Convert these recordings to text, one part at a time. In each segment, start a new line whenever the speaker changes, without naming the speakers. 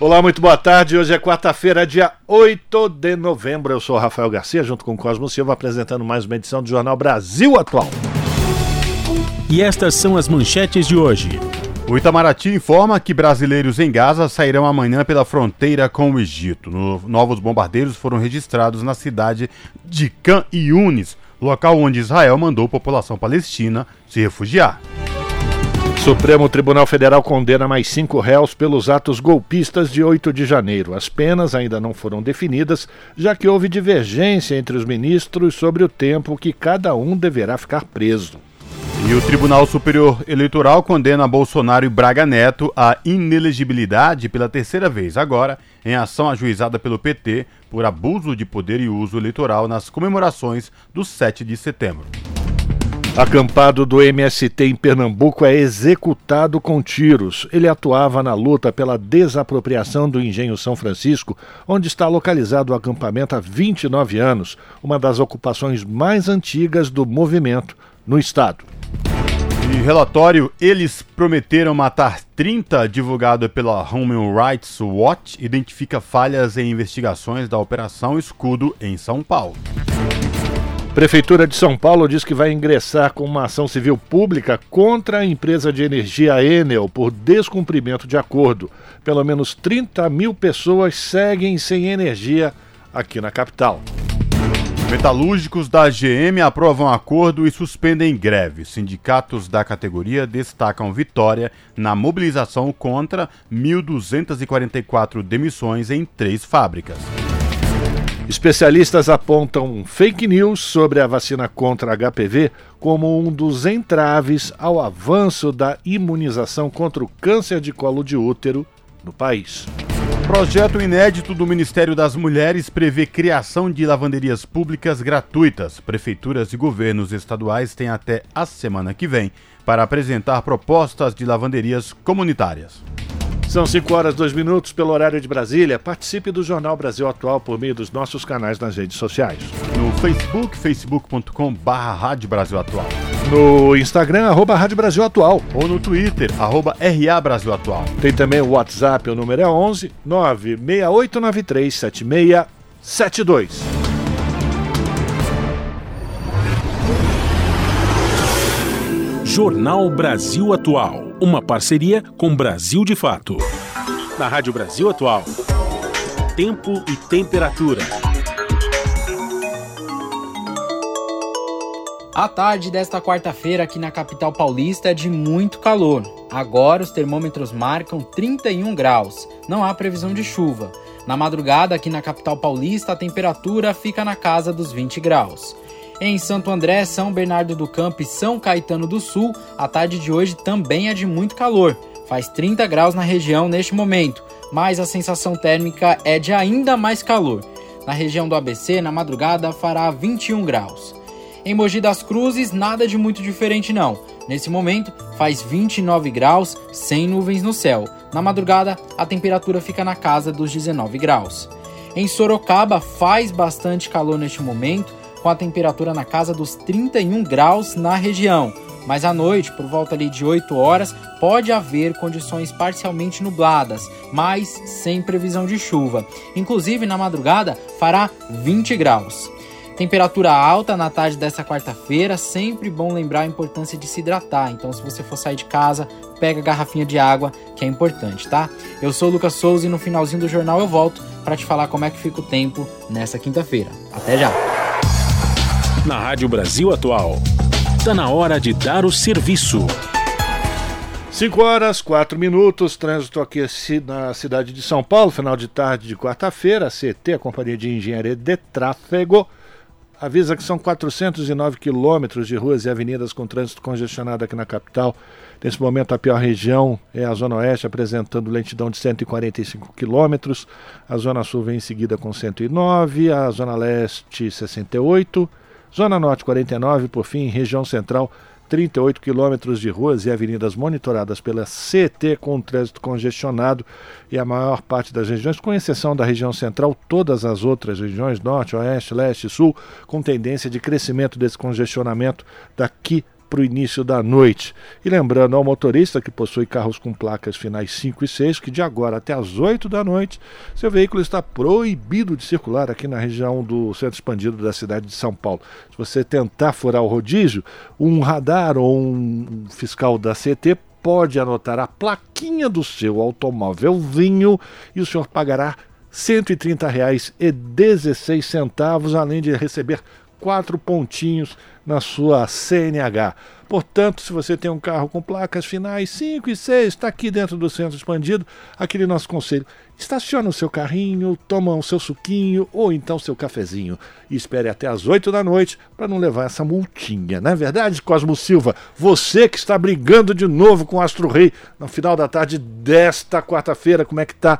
Olá, muito boa tarde. Hoje é quarta-feira, dia 8 de novembro. Eu sou o Rafael Garcia, junto com o Cosmo Silva, apresentando mais uma edição do Jornal Brasil Atual.
E estas são as manchetes de hoje.
O Itamaraty informa que brasileiros em Gaza sairão amanhã pela fronteira com o Egito. No, novos bombardeiros foram registrados na cidade de Khan Yunis, local onde Israel mandou a população palestina se refugiar.
Supremo Tribunal Federal condena mais cinco réus pelos atos golpistas de 8 de janeiro. As penas ainda não foram definidas, já que houve divergência entre os ministros sobre o tempo que cada um deverá ficar preso.
E o Tribunal Superior Eleitoral condena Bolsonaro e Braga Neto à inelegibilidade pela terceira vez, agora em ação ajuizada pelo PT por abuso de poder e uso eleitoral nas comemorações do 7 de setembro.
Acampado do MST em Pernambuco é executado com tiros. Ele atuava na luta pela desapropriação do Engenho São Francisco, onde está localizado o acampamento há 29 anos, uma das ocupações mais antigas do movimento no estado.
E relatório Eles Prometeram Matar 30, divulgado pela Human Rights Watch, identifica falhas em investigações da Operação Escudo em São Paulo.
Prefeitura de São Paulo diz que vai ingressar com uma ação civil pública contra a empresa de energia Enel por descumprimento de acordo. Pelo menos 30 mil pessoas seguem sem energia aqui na capital.
Metalúrgicos da GM aprovam acordo e suspendem greve. Sindicatos da categoria destacam vitória na mobilização contra 1.244 demissões em três fábricas.
Especialistas apontam fake news sobre a vacina contra HPV como um dos entraves ao avanço da imunização contra o câncer de colo de útero no país.
Projeto inédito do Ministério das Mulheres prevê criação de lavanderias públicas gratuitas. Prefeituras e governos estaduais têm até a semana que vem para apresentar propostas de lavanderias comunitárias.
São 5 horas 2 minutos pelo horário de Brasília. Participe do Jornal Brasil Atual por meio dos nossos canais nas redes sociais.
No Facebook, facebook.com barra Rádio Brasil Atual.
No Instagram, arroba Rádio Brasil Atual.
Ou no Twitter, arroba RA Brasil Atual.
Tem também o WhatsApp, o número é 11 96893 7672.
Jornal Brasil Atual. Uma parceria com Brasil de Fato. Na Rádio Brasil Atual. Tempo e temperatura.
A tarde desta quarta-feira aqui na capital paulista é de muito calor. Agora os termômetros marcam 31 graus. Não há previsão de chuva. Na madrugada aqui na capital paulista a temperatura fica na casa dos 20 graus. Em Santo André, São Bernardo do Campo e São Caetano do Sul, a tarde de hoje também é de muito calor. Faz 30 graus na região neste momento, mas a sensação térmica é de ainda mais calor. Na região do ABC, na madrugada, fará 21 graus. Em Mogi das Cruzes, nada de muito diferente não. Nesse momento, faz 29 graus, sem nuvens no céu. Na madrugada, a temperatura fica na casa dos 19 graus. Em Sorocaba, faz bastante calor neste momento, com a temperatura na casa dos 31 graus na região. Mas à noite, por volta ali de 8 horas, pode haver condições parcialmente nubladas, mas sem previsão de chuva. Inclusive na madrugada fará 20 graus. Temperatura alta na tarde dessa quarta-feira, sempre bom lembrar a importância de se hidratar. Então, se você for sair de casa, pega a garrafinha de água, que é importante, tá? Eu sou o Lucas Souza e no finalzinho do jornal eu volto para te falar como é que fica o tempo nessa quinta-feira. Até já!
Na Rádio Brasil Atual. Está na hora de dar o serviço.
5 horas, 4 minutos, trânsito aqui na cidade de São Paulo, final de tarde de quarta-feira, a CT, a Companhia de Engenharia de Tráfego, avisa que são 409 quilômetros de ruas e avenidas com trânsito congestionado aqui na capital. Nesse momento, a pior região é a Zona Oeste, apresentando lentidão de 145 quilômetros. A Zona Sul vem em seguida com 109, a Zona Leste 68, Zona Norte 49, por fim, região central 38 quilômetros de ruas e avenidas monitoradas pela CT com trânsito congestionado. E a maior parte das regiões, com exceção da região central, todas as outras regiões, norte, oeste, leste sul, com tendência de crescimento desse congestionamento daqui para o início da noite. E lembrando ao motorista que possui carros com placas finais 5 e 6 que de agora até as 8 da noite, seu veículo está proibido de circular aqui na região do centro expandido da cidade de São Paulo. Se você tentar furar o rodízio, um radar ou um fiscal da CT pode anotar a plaquinha do seu automóvelzinho e o senhor pagará R$ 130,16, além de receber quatro pontinhos na sua CNH. Portanto, se você tem um carro com placas finais 5 e 6, está aqui dentro do centro expandido, aquele nosso conselho. Estaciona o seu carrinho, toma o seu suquinho ou então seu cafezinho e espere até as 8 da noite para não levar essa multinha, não é verdade, Cosmo Silva? Você que está brigando de novo com o Astro Rei no final da tarde desta quarta-feira, como é que está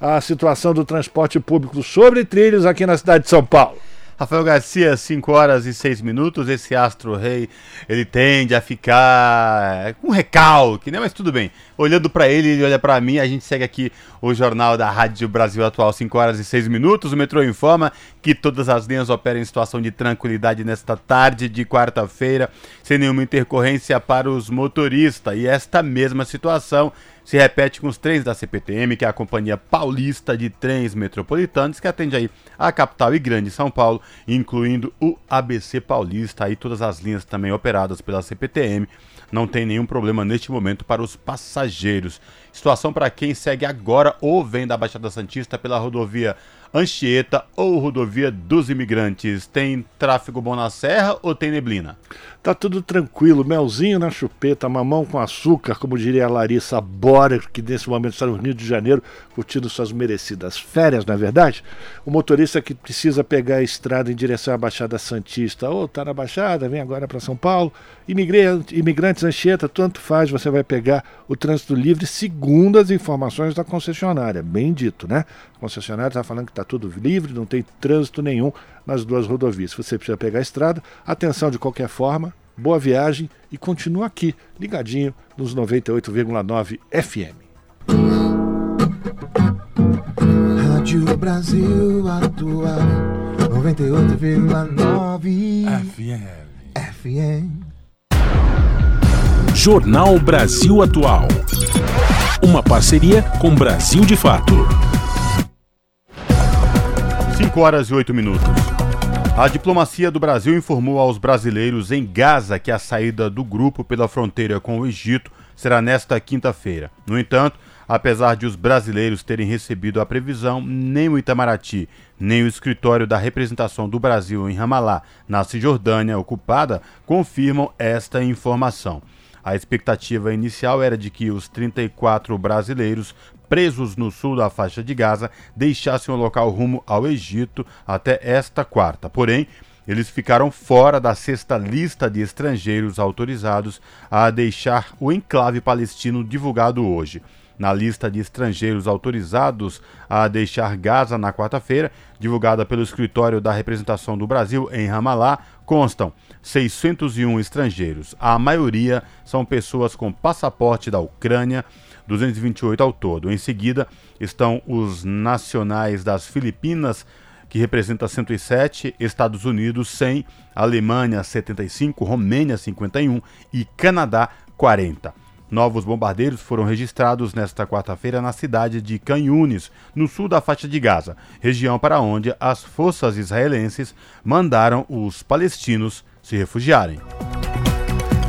a situação do transporte público sobre trilhos aqui na cidade de São Paulo?
Rafael Garcia, 5 horas e 6 minutos. Esse astro rei, ele tende a ficar com um recalque, né? Mas tudo bem. Olhando para ele, ele olha para mim. A gente segue aqui o jornal da Rádio Brasil Atual, 5 horas e 6 minutos. O metrô informa que todas as linhas operam em situação de tranquilidade nesta tarde de quarta-feira, sem nenhuma intercorrência para os motoristas. E esta mesma situação se repete com os trens da CPTM, que é a Companhia Paulista de Trens Metropolitanos, que atende aí a capital e grande São Paulo, incluindo o ABC Paulista, aí todas as linhas também operadas pela CPTM. Não tem nenhum problema neste momento para os passageiros. Situação para quem segue agora ou vem da Baixada Santista pela rodovia Anchieta ou rodovia dos imigrantes. Tem tráfego bom na serra ou tem neblina?
Tá tudo tranquilo, melzinho na chupeta, mamão com açúcar, como diria a Larissa Bora, que nesse momento está no Rio de Janeiro curtindo suas merecidas férias, na é verdade. O motorista que precisa pegar a estrada em direção à Baixada Santista, ou tá na Baixada, vem agora para São Paulo. Imigrante, imigrantes Anchieta, tanto faz, você vai pegar o trânsito livre segundo as informações da concessionária, bem dito, né? A concessionária está falando que está tudo livre, não tem trânsito nenhum nas duas rodovias. Se você precisa pegar a estrada, atenção de qualquer forma, boa viagem e continua aqui, ligadinho nos 98,9 FM. Rádio Brasil
Atual 98,9 FM. FM. Jornal Brasil Atual. Uma parceria com Brasil de Fato.
5 horas e 8 minutos. A diplomacia do Brasil informou aos brasileiros em Gaza que a saída do grupo pela fronteira com o Egito será nesta quinta-feira. No entanto, apesar de os brasileiros terem recebido a previsão, nem o Itamaraty, nem o escritório da representação do Brasil em Ramallah, na Cisjordânia ocupada, confirmam esta informação. A expectativa inicial era de que os 34 brasileiros presos no sul da faixa de Gaza deixassem o local rumo ao Egito até esta quarta. Porém, eles ficaram fora da sexta lista de estrangeiros autorizados a deixar o enclave palestino divulgado hoje. Na lista de estrangeiros autorizados a deixar Gaza na quarta-feira, divulgada pelo escritório da representação do Brasil em Ramallah, constam 601 estrangeiros. A maioria são pessoas com passaporte da Ucrânia, 228 ao todo. Em seguida estão os nacionais das Filipinas, que representa 107, Estados Unidos 100, Alemanha 75, Romênia 51 e Canadá 40. Novos bombardeiros foram registrados nesta quarta-feira na cidade de Canhunes, no sul da faixa de Gaza, região para onde as forças israelenses mandaram os palestinos se refugiarem.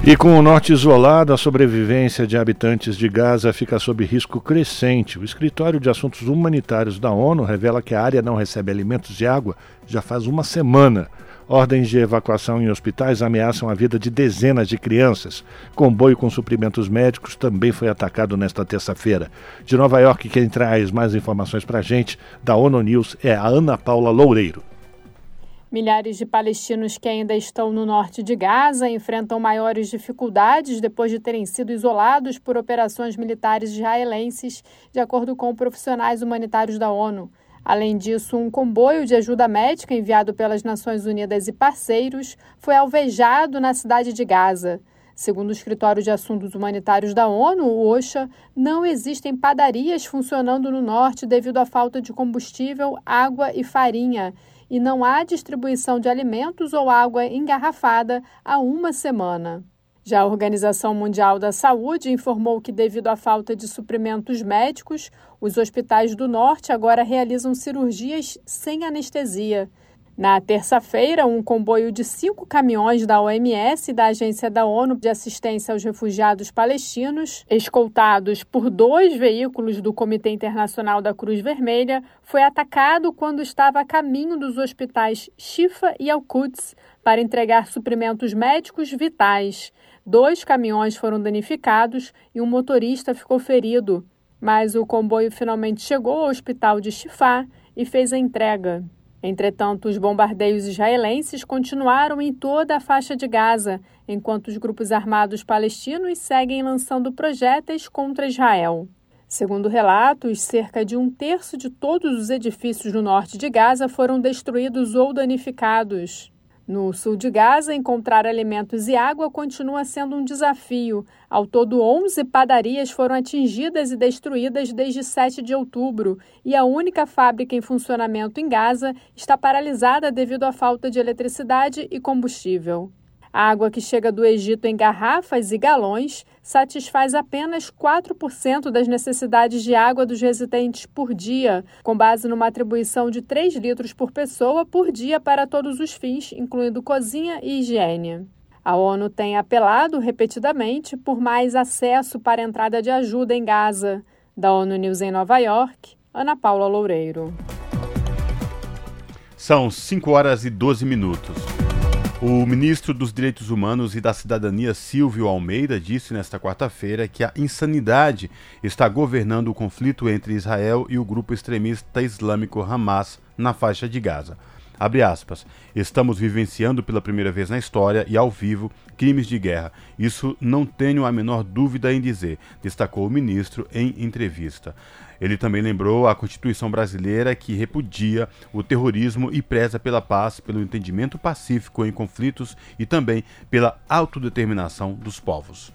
E com o norte isolado, a sobrevivência de habitantes de Gaza fica sob risco crescente. O Escritório de Assuntos Humanitários da ONU revela que a área não recebe alimentos e água já faz uma semana. Ordens de evacuação em hospitais ameaçam a vida de dezenas de crianças. Comboio com suprimentos médicos também foi atacado nesta terça-feira. De Nova York, quem traz mais informações para a gente da ONU News é a Ana Paula Loureiro.
Milhares de palestinos que ainda estão no norte de Gaza enfrentam maiores dificuldades depois de terem sido isolados por operações militares israelenses, de acordo com profissionais humanitários da ONU. Além disso, um comboio de ajuda médica enviado pelas Nações Unidas e parceiros foi alvejado na cidade de Gaza. Segundo o Escritório de Assuntos Humanitários da ONU, o OSHA, não existem padarias funcionando no norte devido à falta de combustível, água e farinha, e não há distribuição de alimentos ou água engarrafada há uma semana. Já a Organização Mundial da Saúde informou que, devido à falta de suprimentos médicos, os hospitais do norte agora realizam cirurgias sem anestesia. Na terça-feira, um comboio de cinco caminhões da OMS e da Agência da ONU de Assistência aos Refugiados Palestinos, escoltados por dois veículos do Comitê Internacional da Cruz Vermelha, foi atacado quando estava a caminho dos hospitais Shifa e Al-Quds para entregar suprimentos médicos vitais. Dois caminhões foram danificados e um motorista ficou ferido, mas o comboio finalmente chegou ao hospital de Shifa e fez a entrega. Entretanto, os bombardeios israelenses continuaram em toda a faixa de Gaza, enquanto os grupos armados palestinos seguem lançando projéteis contra Israel. Segundo relatos, cerca de um terço de todos os edifícios no norte de Gaza foram destruídos ou danificados. No sul de Gaza, encontrar alimentos e água continua sendo um desafio. Ao todo, 11 padarias foram atingidas e destruídas desde 7 de outubro, e a única fábrica em funcionamento em Gaza está paralisada devido à falta de eletricidade e combustível. A água que chega do Egito em garrafas e galões satisfaz apenas 4% das necessidades de água dos residentes por dia, com base numa atribuição de 3 litros por pessoa por dia para todos os fins, incluindo cozinha e higiene. A ONU tem apelado repetidamente por mais acesso para entrada de ajuda em Gaza. Da ONU News em Nova York, Ana Paula Loureiro.
São 5 horas e 12 minutos. O ministro dos Direitos Humanos e da Cidadania, Silvio Almeida, disse nesta quarta-feira que a insanidade está governando o conflito entre Israel e o grupo extremista islâmico Hamas na faixa de Gaza. Aspas. Estamos vivenciando pela primeira vez na história e ao vivo crimes de guerra. Isso não tenho a menor dúvida em dizer, destacou o ministro em entrevista. Ele também lembrou a Constituição brasileira que repudia o terrorismo e preza pela paz, pelo entendimento pacífico em conflitos e também pela autodeterminação dos povos.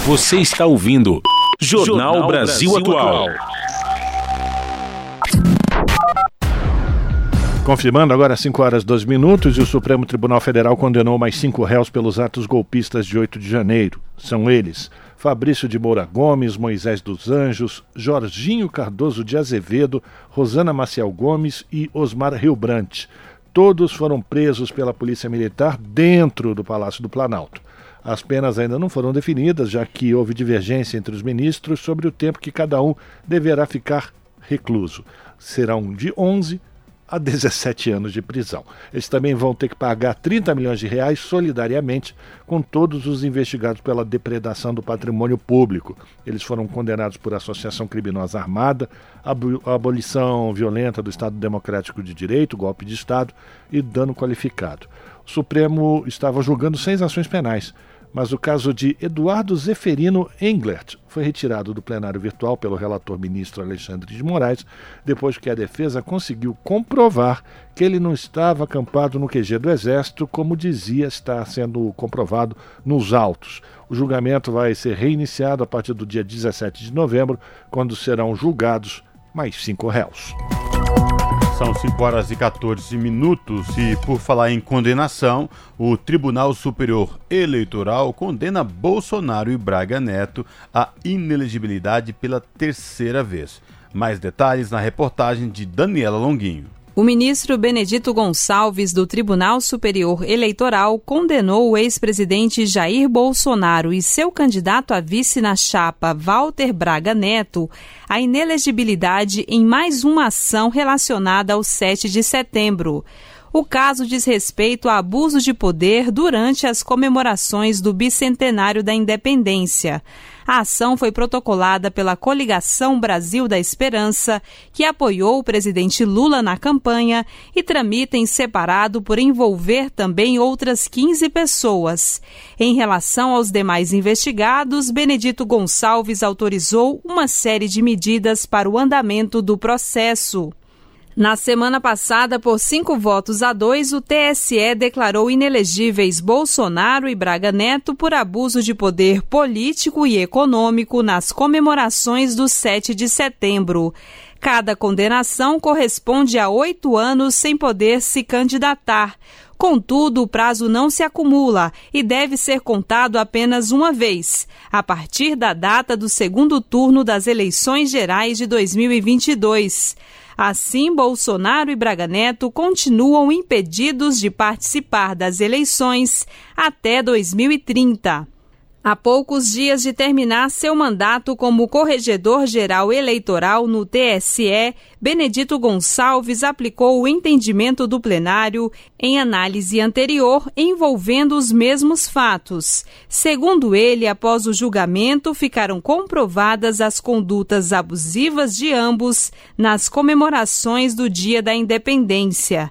Você está ouvindo Jornal, Jornal Brasil, Brasil, Atual.
Confirmando agora 5 horas 12 minutos e o Supremo Tribunal Federal condenou mais cinco réus pelos atos golpistas de 8 de janeiro. São eles Fabrício de Moura Gomes, Moisés dos Anjos, Jorginho Cardoso de Azevedo, Rosana Maciel Gomes e Osmar Riobrante. Todos foram presos pela Polícia Militar dentro do Palácio do Planalto. As penas ainda não foram definidas, já que houve divergência entre os ministros sobre o tempo que cada um deverá ficar recluso. Serão de 11 a 17 anos de prisão. Eles também vão ter que pagar 30 milhões de reais solidariamente com todos os investigados pela depredação do patrimônio público. Eles foram condenados por associação criminosa armada, abolição violenta do Estado Democrático de Direito, golpe de Estado e dano qualificado. O Supremo estava julgando seis ações penais mas o caso de Eduardo Zeferino Englert foi retirado do plenário virtual pelo relator ministro Alexandre de Moraes, depois que a defesa conseguiu comprovar que ele não estava acampado no QG do Exército, como dizia estar sendo comprovado nos autos. O julgamento vai ser reiniciado a partir do dia 17 de novembro, quando serão julgados mais cinco réus.
São 5 horas e 14 minutos e, por falar em condenação, o Tribunal Superior Eleitoral condena Bolsonaro e Braga Neto à inelegibilidade pela terceira vez. Mais detalhes na reportagem de Daniela Longuinho.
O ministro Benedito Gonçalves, do Tribunal Superior Eleitoral, condenou o ex-presidente Jair Bolsonaro e seu candidato a vice na chapa, Walter Braga Neto, à inelegibilidade em mais uma ação relacionada ao 7 de setembro. O caso diz respeito a abuso de poder durante as comemorações do bicentenário da independência. A ação foi protocolada pela Coligação Brasil da Esperança, que apoiou o presidente Lula na campanha e tramita em separado por envolver também outras 15 pessoas. Em relação aos demais investigados, Benedito Gonçalves autorizou uma série de medidas para o andamento do processo. Na semana passada, por cinco votos a dois, o TSE declarou inelegíveis Bolsonaro e Braga Neto por abuso de poder político e econômico nas comemorações do 7 de setembro. Cada condenação corresponde a oito anos sem poder se candidatar. Contudo, o prazo não se acumula e deve ser contado apenas uma vez, a partir da data do segundo turno das eleições gerais de 2022. Assim, Bolsonaro e Braga Neto continuam impedidos de participar das eleições até 2030. Há poucos dias de terminar seu mandato como corregedor-geral eleitoral no TSE, Benedito Gonçalves aplicou o entendimento do plenário em análise anterior envolvendo os mesmos fatos. Segundo ele, após o julgamento, ficaram comprovadas as condutas abusivas de ambos nas comemorações do Dia da Independência.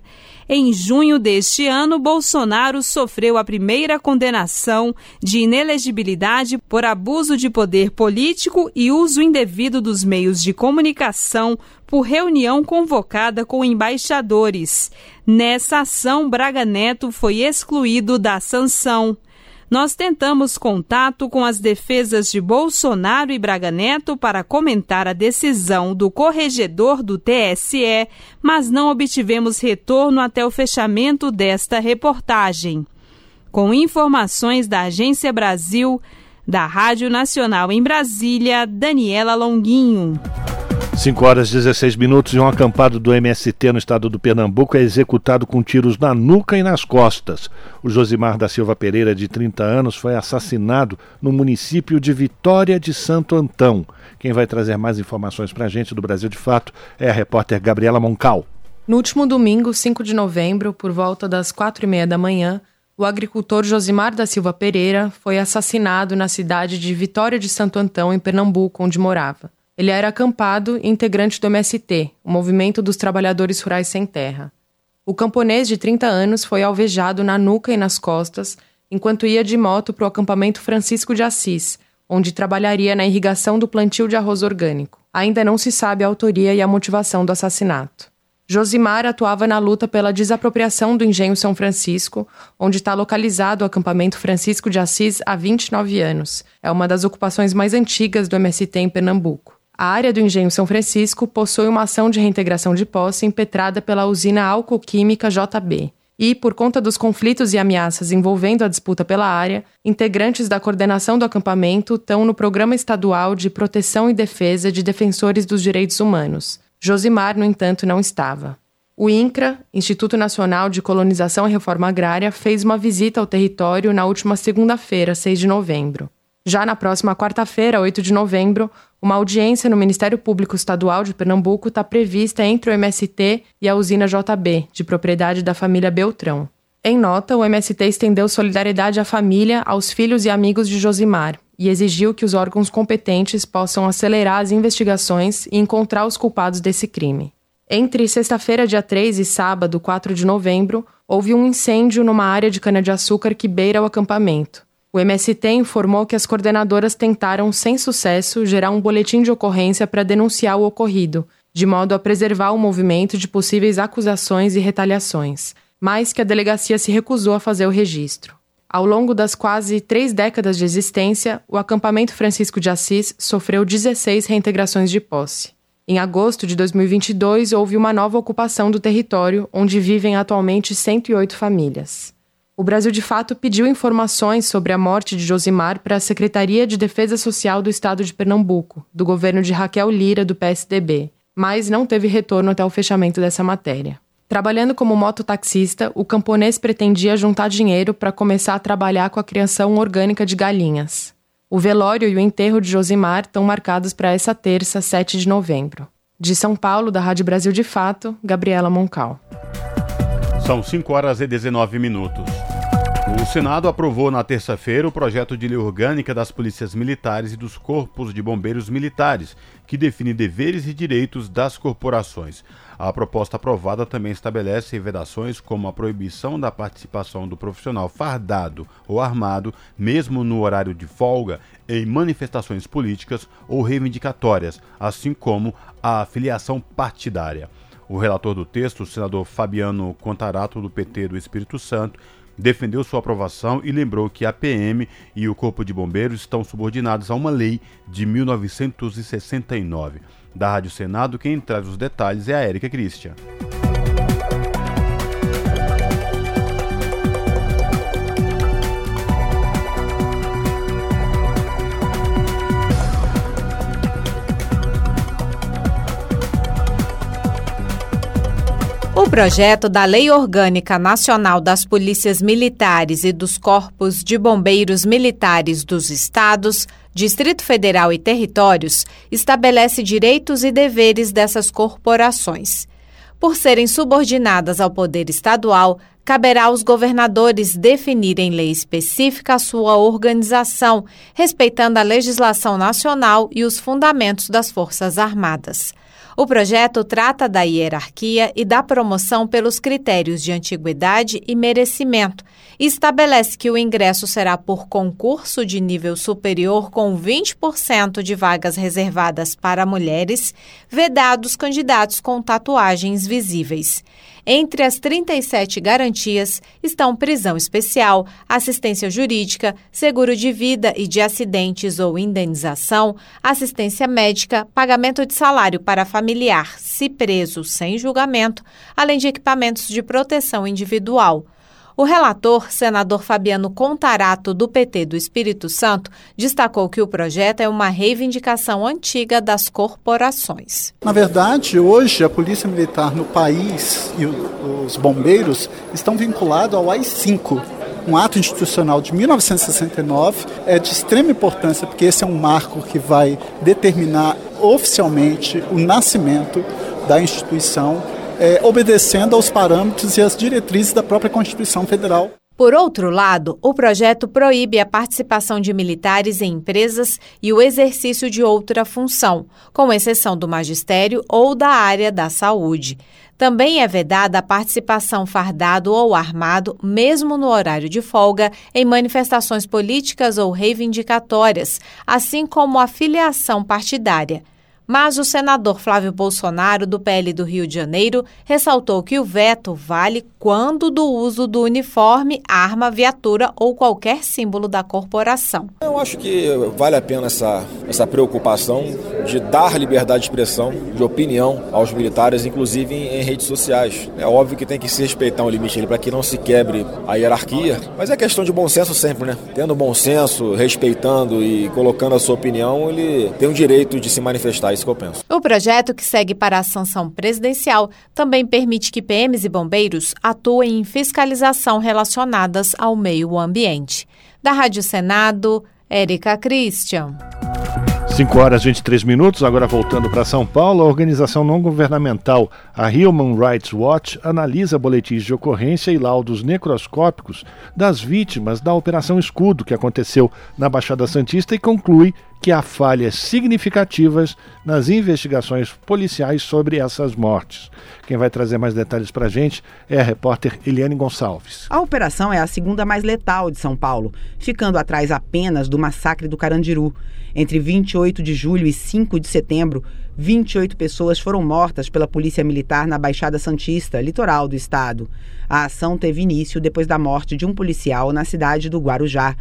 Em junho deste ano, Bolsonaro sofreu a primeira condenação de inelegibilidade por abuso de poder político e uso indevido dos meios de comunicação por reunião convocada com embaixadores. Nessa ação, Braga Neto foi excluído da sanção nós tentamos contato com as defesas de Bolsonaro e Braga Neto para comentar a decisão do corregedor do TSE, mas não obtivemos retorno até o fechamento desta reportagem. Com informações da Agência Brasil, da Rádio Nacional em Brasília, Daniela Longuinho.
5 horas e 16 minutos e um acampado do MST no estado do Pernambuco é executado com tiros na nuca e nas costas. O Josimar da Silva Pereira, de 30 anos, foi assassinado no município de Vitória de Santo Antão. Quem vai trazer mais informações para a gente do Brasil de Fato é a repórter Gabriela Moncal.
No último domingo, 5 de novembro, por volta das quatro e meia da manhã, o agricultor Josimar da Silva Pereira foi assassinado na cidade de Vitória de Santo Antão, em Pernambuco, onde morava. Ele era acampado e integrante do MST, o Movimento dos Trabalhadores Rurais Sem Terra. O camponês de 30 anos foi alvejado na nuca e nas costas enquanto ia de moto para o acampamento Francisco de Assis, onde trabalharia na irrigação do plantio de arroz orgânico. Ainda não se sabe a autoria e a motivação do assassinato. Josimar atuava na luta pela desapropriação do engenho São Francisco, onde está localizado o acampamento Francisco de Assis há 29 anos. É uma das ocupações mais antigas do MST em Pernambuco. A área do Engenho São Francisco possui uma ação de reintegração de posse impetrada pela usina Alcoquímica JB. E, por conta dos conflitos e ameaças envolvendo a disputa pela área, integrantes da coordenação do acampamento estão no Programa Estadual de Proteção e Defesa de Defensores dos Direitos Humanos. Josimar, no entanto, não estava. O INCRA, Instituto Nacional de Colonização e Reforma Agrária, fez uma visita ao território na última segunda-feira, 6 de novembro. Já na próxima quarta-feira, 8 de novembro, uma audiência no Ministério Público Estadual de Pernambuco está prevista entre o MST e a usina JB, de propriedade da família Beltrão. Em nota, o MST estendeu solidariedade à família, aos filhos e amigos de Josimar e exigiu que os órgãos competentes possam acelerar as investigações e encontrar os culpados desse crime. Entre sexta-feira, dia 3 e sábado, 4 de novembro, houve um incêndio numa área de cana-de-açúcar que beira o acampamento. O MST informou que as coordenadoras tentaram, sem sucesso, gerar um boletim de ocorrência para denunciar o ocorrido, de modo a preservar o movimento de possíveis acusações e retaliações, mas que a delegacia se recusou a fazer o registro. Ao longo das quase três décadas de existência, o acampamento Francisco de Assis sofreu 16 reintegrações de posse. Em agosto de 2022, houve uma nova ocupação do território, onde vivem atualmente 108 famílias. O Brasil de Fato pediu informações sobre a morte de Josimar para a Secretaria de Defesa Social do Estado de Pernambuco, do governo de Raquel Lira, do PSDB, mas não teve retorno até o fechamento dessa matéria. Trabalhando como mototaxista, o camponês pretendia juntar dinheiro para começar a trabalhar com a criação orgânica de galinhas. O velório e o enterro de Josimar estão marcados para essa terça, 7 de novembro. De São Paulo, da Rádio Brasil de Fato, Gabriela Moncal.
São 5 horas e 19 minutos. O Senado aprovou na terça-feira o projeto de lei orgânica das polícias militares e dos corpos de bombeiros militares, que define deveres e direitos das corporações. A proposta aprovada também estabelece vedações como a proibição da participação do profissional fardado ou armado, mesmo no horário de folga, em manifestações políticas ou reivindicatórias, assim como a filiação partidária. O relator do texto, o senador Fabiano Contarato, do PT do Espírito Santo, defendeu sua aprovação e lembrou que a PM e o Corpo de Bombeiros estão subordinados a uma lei de 1969. Da Rádio Senado, quem traz os detalhes é a Érica Christian.
Projeto da Lei Orgânica Nacional das Polícias Militares e dos Corpos de Bombeiros Militares dos Estados, Distrito Federal e Territórios estabelece direitos e deveres dessas corporações. Por serem subordinadas ao poder estadual, caberá aos governadores definir em lei específica a sua organização, respeitando a legislação nacional e os fundamentos das Forças Armadas. O projeto trata da hierarquia e da promoção pelos critérios de antiguidade e merecimento e estabelece que o ingresso será por concurso de nível superior com 20% de vagas reservadas para mulheres, vedados candidatos com tatuagens visíveis. Entre as 37 garantias estão prisão especial, assistência jurídica, seguro de vida e de acidentes ou indenização, assistência médica, pagamento de salário para familiar, se preso sem julgamento, além de equipamentos de proteção individual. O relator, senador Fabiano Contarato, do PT do Espírito Santo, destacou que o projeto é uma reivindicação antiga das corporações.
Na verdade, hoje a Polícia Militar no país e os bombeiros estão vinculados ao AI-5, um ato institucional de 1969, é de extrema importância porque esse é um marco que vai determinar oficialmente o nascimento da instituição é, obedecendo aos parâmetros e às diretrizes da própria Constituição Federal.
Por outro lado, o projeto proíbe a participação de militares em empresas e o exercício de outra função, com exceção do magistério ou da área da saúde. Também é vedada a participação fardado ou armado, mesmo no horário de folga, em manifestações políticas ou reivindicatórias, assim como a filiação partidária. Mas o senador Flávio Bolsonaro, do PL do Rio de Janeiro, ressaltou que o veto vale quando do uso do uniforme, arma, viatura ou qualquer símbolo da corporação.
Eu acho que vale a pena essa, essa preocupação de dar liberdade de expressão, de opinião aos militares, inclusive em, em redes sociais. É óbvio que tem que se respeitar um limite para que não se quebre a hierarquia, mas é questão de bom senso sempre, né? Tendo bom senso, respeitando e colocando a sua opinião, ele tem o direito de se manifestar isso que eu penso.
O projeto que segue para a sanção presidencial também permite que PMs e bombeiros atuem em fiscalização relacionadas ao meio ambiente. Da Rádio Senado, Érica Christian.
5 horas e 23 minutos, agora voltando para São Paulo, a organização não governamental, a Human Rights Watch, analisa boletins de ocorrência e laudos necroscópicos das vítimas da Operação Escudo que aconteceu na Baixada Santista e conclui que há falhas significativas nas investigações policiais sobre essas mortes. Quem vai trazer mais detalhes para a gente é a repórter Eliane Gonçalves.
A operação é a segunda mais letal de São Paulo, ficando atrás apenas do massacre do Carandiru. Entre 28 de julho e 5 de setembro, 28 pessoas foram mortas pela Polícia Militar na Baixada Santista, litoral do estado. A ação teve início depois da morte de um policial na cidade do Guarujá.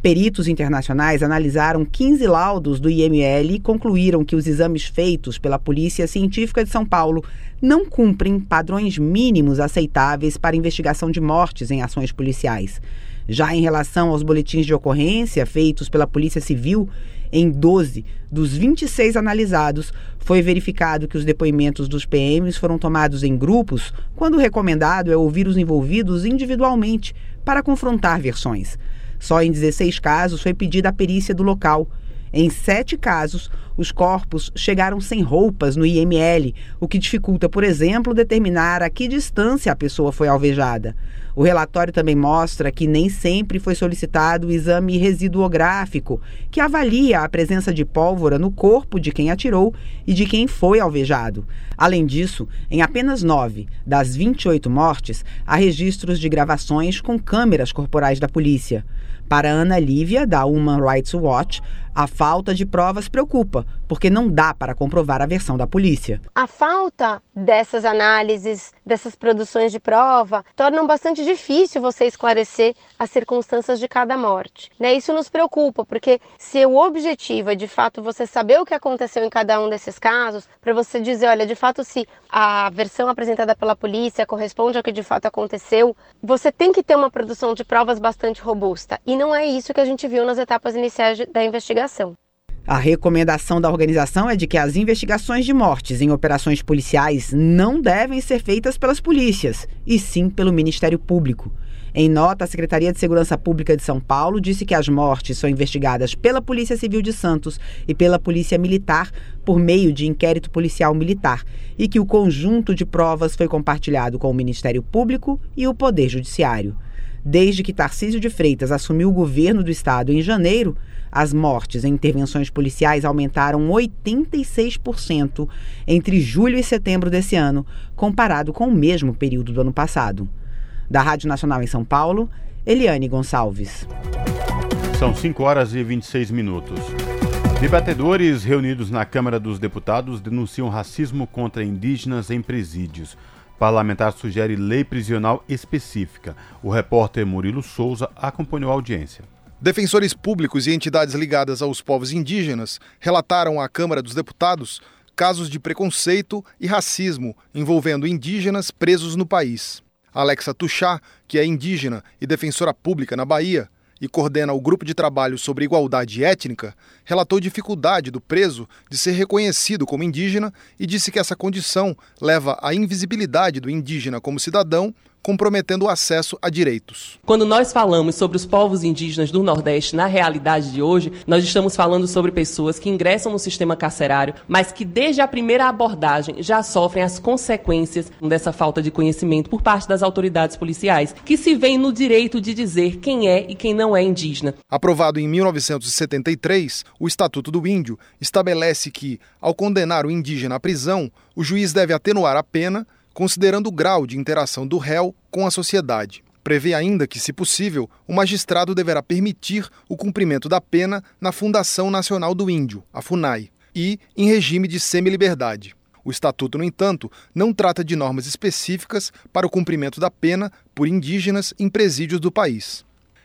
Peritos internacionais analisaram 15 laudos do IML e concluíram que os exames feitos pela Polícia Científica de São Paulo não cumprem padrões mínimos aceitáveis para investigação de mortes em ações policiais. Já em relação aos boletins de ocorrência feitos pela Polícia Civil, em 12 dos 26 analisados, foi verificado que os depoimentos dos PMs foram tomados em grupos, quando o recomendado é ouvir os envolvidos individualmente para confrontar versões. Só em 16 casos foi pedida a perícia do local. Em sete casos, os corpos chegaram sem roupas no IML, o que dificulta, por exemplo, determinar a que distância a pessoa foi alvejada. O relatório também mostra que nem sempre foi solicitado o exame residuográfico, que avalia a presença de pólvora no corpo de quem atirou e de quem foi alvejado. Além disso, em apenas nove das 28 mortes, há registros de gravações com câmeras corporais da polícia. Para Ana Lívia, da Human Rights Watch, a falta de provas preocupa, porque não dá para comprovar a versão da polícia.
A falta dessas análises, dessas produções de prova, tornam bastante difícil você esclarecer as circunstâncias de cada morte. Né? Isso nos preocupa, porque se o objetivo é de fato você saber o que aconteceu em cada um desses casos, para você dizer, olha, de fato, se a versão apresentada pela polícia corresponde ao que de fato aconteceu, você tem que ter uma produção de provas bastante robusta. E não é isso que a gente viu nas etapas iniciais da investigação.
A recomendação da organização é de que as investigações de mortes em operações policiais não devem ser feitas pelas polícias, e sim pelo Ministério Público. Em nota, a Secretaria de Segurança Pública de São Paulo disse que as mortes são investigadas pela Polícia Civil de Santos e pela Polícia Militar por meio de inquérito policial militar e que o conjunto de provas foi compartilhado com o Ministério Público e o Poder Judiciário. Desde que Tarcísio de Freitas assumiu o governo do estado em janeiro, as mortes em intervenções policiais aumentaram 86% entre julho e setembro desse ano, comparado com o mesmo período do ano passado. Da Rádio Nacional em São Paulo, Eliane Gonçalves.
São 5 horas e 26 minutos. Debatedores reunidos na Câmara dos Deputados denunciam racismo contra indígenas em presídios. Parlamentar sugere lei prisional específica. O repórter Murilo Souza acompanhou a audiência.
Defensores públicos e entidades ligadas aos povos indígenas relataram à Câmara dos Deputados casos de preconceito e racismo envolvendo indígenas presos no país. Alexa Tuchá, que é indígena e defensora pública na Bahia, e coordena o grupo de trabalho sobre igualdade étnica, relatou dificuldade do preso de ser reconhecido como indígena e disse que essa condição leva à invisibilidade do indígena como cidadão comprometendo o acesso a direitos.
Quando nós falamos sobre os povos indígenas do Nordeste na realidade de hoje, nós estamos falando sobre pessoas que ingressam no sistema carcerário, mas que desde a primeira abordagem já sofrem as consequências dessa falta de conhecimento por parte das autoridades policiais, que se veem no direito de dizer quem é e quem não é indígena.
Aprovado em 1973, o Estatuto do Índio estabelece que, ao condenar o indígena à prisão, o juiz deve atenuar a pena considerando o grau de interação do réu com a sociedade. Prevê ainda que, se possível, o magistrado deverá permitir o cumprimento da pena na Fundação Nacional do Índio, a FUNAI, e em regime de semi-liberdade. O Estatuto, no entanto, não trata de normas específicas para o cumprimento da pena por indígenas em presídios do país.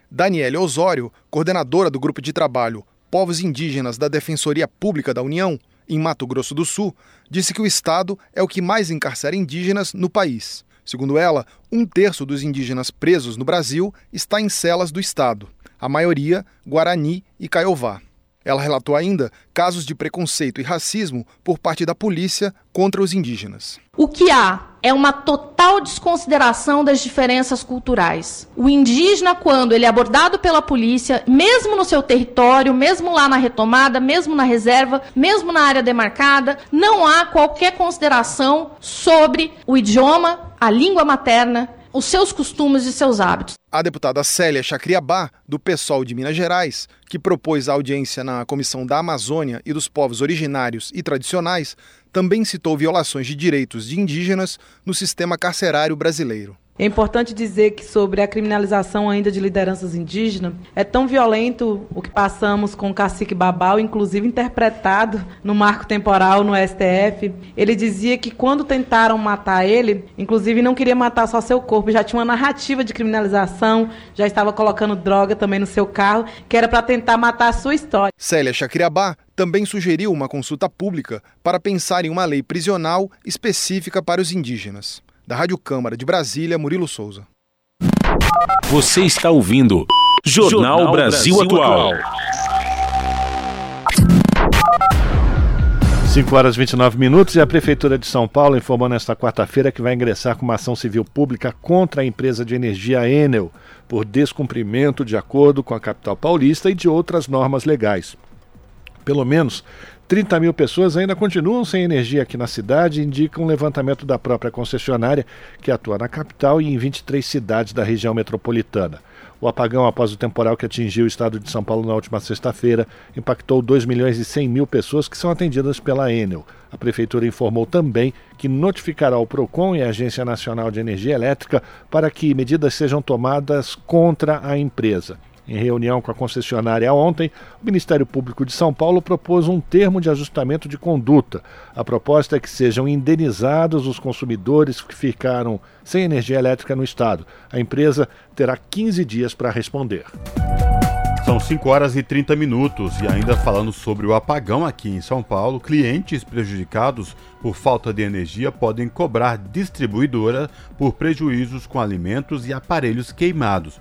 Daniele Osório, coordenadora do grupo de trabalho Povos Indígenas da Defensoria Pública da União, em Mato Grosso do Sul, disse que o Estado é o que mais encarcera indígenas no país. Segundo ela, um terço dos indígenas presos no Brasil está em celas do Estado, a maioria Guarani e Caiová. Ela relatou ainda casos de preconceito e racismo por parte da polícia contra os indígenas.
O que há é uma total desconsideração das diferenças culturais. O indígena, quando ele é abordado pela polícia, mesmo no seu território, mesmo lá na retomada, mesmo na reserva, mesmo na área demarcada, não há qualquer consideração sobre o idioma, a língua materna os seus costumes e seus hábitos.
A deputada Célia Chacriabá, do PSOL de Minas Gerais, que propôs a audiência na Comissão da Amazônia e dos Povos Originários e Tradicionais, também citou violações de direitos de indígenas no sistema carcerário brasileiro.
É importante dizer que sobre a criminalização ainda de lideranças indígenas, é tão violento o que passamos com o cacique Babal, inclusive interpretado no marco temporal no STF. Ele dizia que quando tentaram matar ele, inclusive não queria matar só seu corpo, já tinha uma narrativa de criminalização, já estava colocando droga também no seu carro, que era para tentar matar a sua história.
Célia Chacriabá também sugeriu uma consulta pública para pensar em uma lei prisional específica para os indígenas. Da Rádio Câmara de Brasília, Murilo Souza.
Você está ouvindo Jornal, Jornal Brasil, Brasil Atual.
5 horas e 29 minutos e a Prefeitura de São Paulo informou nesta quarta-feira que vai ingressar com uma ação civil pública contra a empresa de energia Enel por descumprimento de acordo com a capital paulista e de outras normas legais. Pelo menos 30 mil pessoas ainda continuam sem energia aqui na cidade, indica um levantamento da própria concessionária, que atua na capital e em 23 cidades da região metropolitana. O apagão após o temporal que atingiu o estado de São Paulo na última sexta-feira impactou 2 milhões e 100 mil pessoas que são atendidas pela Enel. A prefeitura informou também que notificará o PROCON e a Agência Nacional de Energia Elétrica para que medidas sejam tomadas contra a empresa. Em reunião com a concessionária ontem, o Ministério Público de São Paulo propôs um termo de ajustamento de conduta. A proposta é que sejam indenizados os consumidores que ficaram sem energia elétrica no estado. A empresa terá 15 dias para responder.
São 5 horas e 30 minutos e ainda falando sobre o apagão aqui em São Paulo, clientes prejudicados por falta de energia podem cobrar distribuidora por prejuízos com alimentos e aparelhos queimados.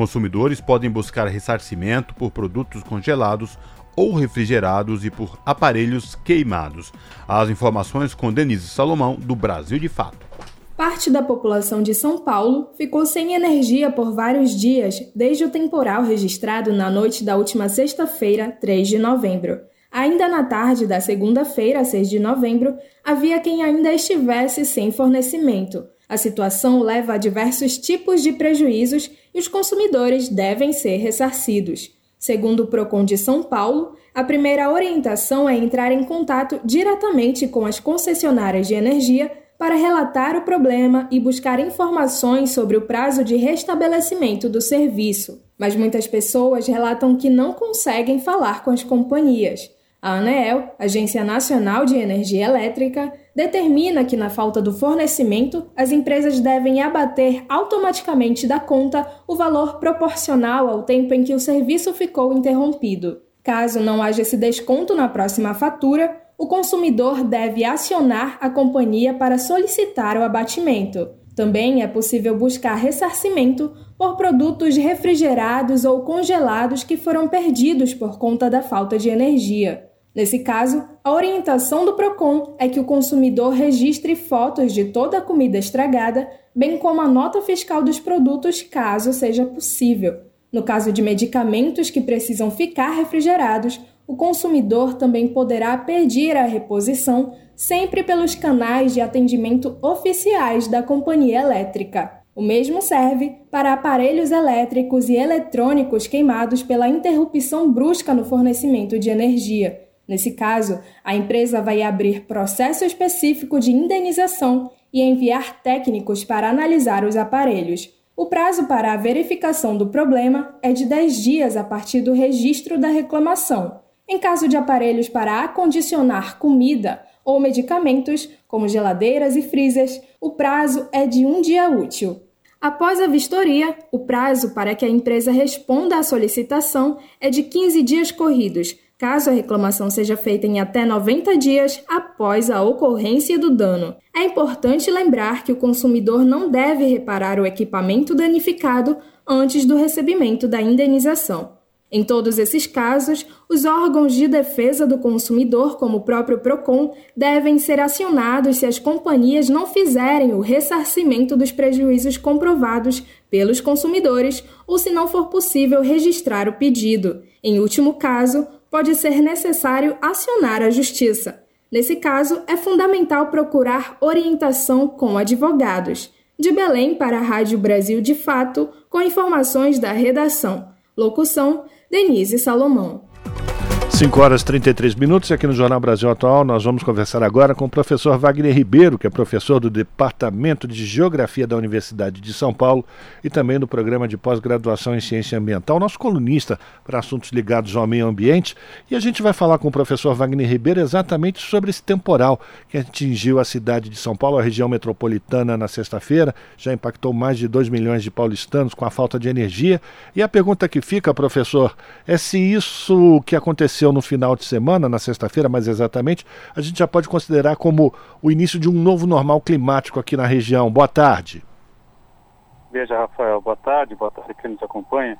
Consumidores podem buscar ressarcimento por produtos congelados ou refrigerados e por aparelhos queimados. As informações com Denise Salomão, do Brasil de Fato.
Parte da população de São Paulo ficou sem energia por vários dias desde o temporal registrado na noite da última sexta-feira, 3 de novembro. Ainda na tarde da segunda-feira, 6 de novembro, havia quem ainda estivesse sem fornecimento. A situação leva a diversos tipos de prejuízos e os consumidores devem ser ressarcidos. Segundo o Procon de São Paulo, a primeira orientação é entrar em contato diretamente com as concessionárias de energia para relatar o problema e buscar informações sobre o prazo de restabelecimento do serviço. Mas muitas pessoas relatam que não conseguem falar com as companhias. A ANEEL, Agência Nacional de Energia Elétrica, determina que, na falta do fornecimento, as empresas devem abater automaticamente da conta o valor proporcional ao tempo em que o serviço ficou interrompido. Caso não haja esse desconto na próxima fatura, o consumidor deve acionar a companhia para solicitar o abatimento. Também é possível buscar ressarcimento por produtos refrigerados ou congelados que foram perdidos por conta da falta de energia. Nesse caso, a orientação do PROCON é que o consumidor registre fotos de toda a comida estragada, bem como a nota fiscal dos produtos, caso seja possível. No caso de medicamentos que precisam ficar refrigerados, o consumidor também poderá pedir a reposição sempre pelos canais de atendimento oficiais da companhia elétrica. O mesmo serve para aparelhos elétricos e eletrônicos queimados pela interrupção brusca no fornecimento de energia. Nesse caso, a empresa vai abrir processo específico de indenização e enviar técnicos para analisar os aparelhos. O prazo para a verificação do problema é de 10 dias a partir do registro da reclamação. Em caso de aparelhos para acondicionar comida ou medicamentos, como geladeiras e freezers, o prazo é de um dia útil. Após a vistoria, o prazo para que a empresa responda à solicitação é de 15 dias corridos, caso a reclamação seja feita em até 90 dias após a ocorrência do dano. É importante lembrar que o consumidor não deve reparar o equipamento danificado antes do recebimento da indenização. Em todos esses casos, os órgãos de defesa do consumidor, como o próprio PROCON, devem ser acionados se as companhias não fizerem o ressarcimento dos prejuízos comprovados pelos consumidores ou se não for possível registrar o pedido. Em último caso, pode ser necessário acionar a justiça. Nesse caso, é fundamental procurar orientação com advogados. De Belém para a Rádio Brasil de Fato, com informações da redação. Locução: Denise Salomão.
5 horas e 33 minutos e aqui no Jornal Brasil Atual nós vamos conversar agora com o professor Wagner Ribeiro, que é professor do Departamento de Geografia da Universidade de São Paulo e também do Programa de Pós-Graduação em Ciência Ambiental, nosso colunista para assuntos ligados ao meio ambiente. E a gente vai falar com o professor Wagner Ribeiro exatamente sobre esse temporal que atingiu a cidade de São Paulo, a região metropolitana, na sexta-feira, já impactou mais de 2 milhões de paulistanos com a falta de energia. E a pergunta que fica, professor, é se isso que aconteceu aconteceu no final de semana, na sexta-feira, mais exatamente, a gente já pode considerar como o início de um novo normal climático aqui na região. Boa tarde.
Veja, Rafael, boa tarde, boa tarde quem nos acompanha.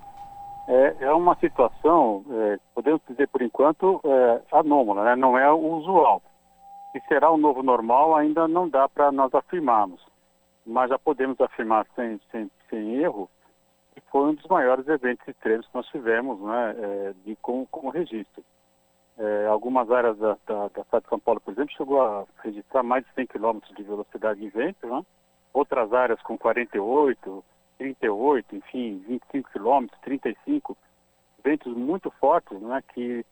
É, é uma situação, é, podemos dizer por enquanto, é, anômala, né? não é o usual. Se será o novo normal, ainda não dá para nós afirmarmos. Mas já podemos afirmar sem, sem, sem erro que foi um dos maiores eventos extremos que nós tivemos né, é, de, com, com registro. É, algumas áreas da, da, da cidade de São Paulo, por exemplo, chegou a registrar mais de 100 km de velocidade de vento, né? Outras áreas com 48, 38, enfim, 25 km, 35, ventos muito fortes, né? Que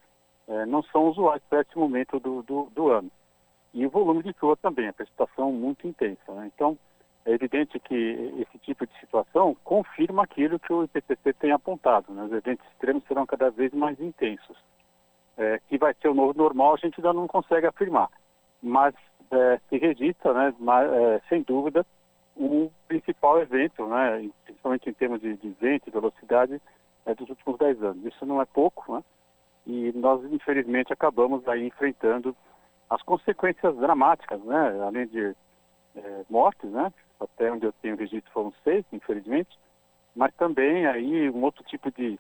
é, não são usuais para esse momento do, do, do, ano. E o volume de chuva também, a precipitação muito intensa. Né? Então, é evidente que esse tipo de situação confirma aquilo que o IPCC tem apontado. Né? Os eventos extremos serão cada vez mais intensos. É, que vai ser o novo normal, a gente ainda não consegue afirmar. Mas é, se registra, né, mas, é, sem dúvida, o principal evento, né, principalmente em termos de, de vento e velocidade, é dos últimos 10 anos. Isso não é pouco, né? E nós, infelizmente, acabamos aí enfrentando as consequências dramáticas, né? Além de é, mortes, né? Até onde eu tenho registro foram seis, infelizmente, mas também aí um outro tipo de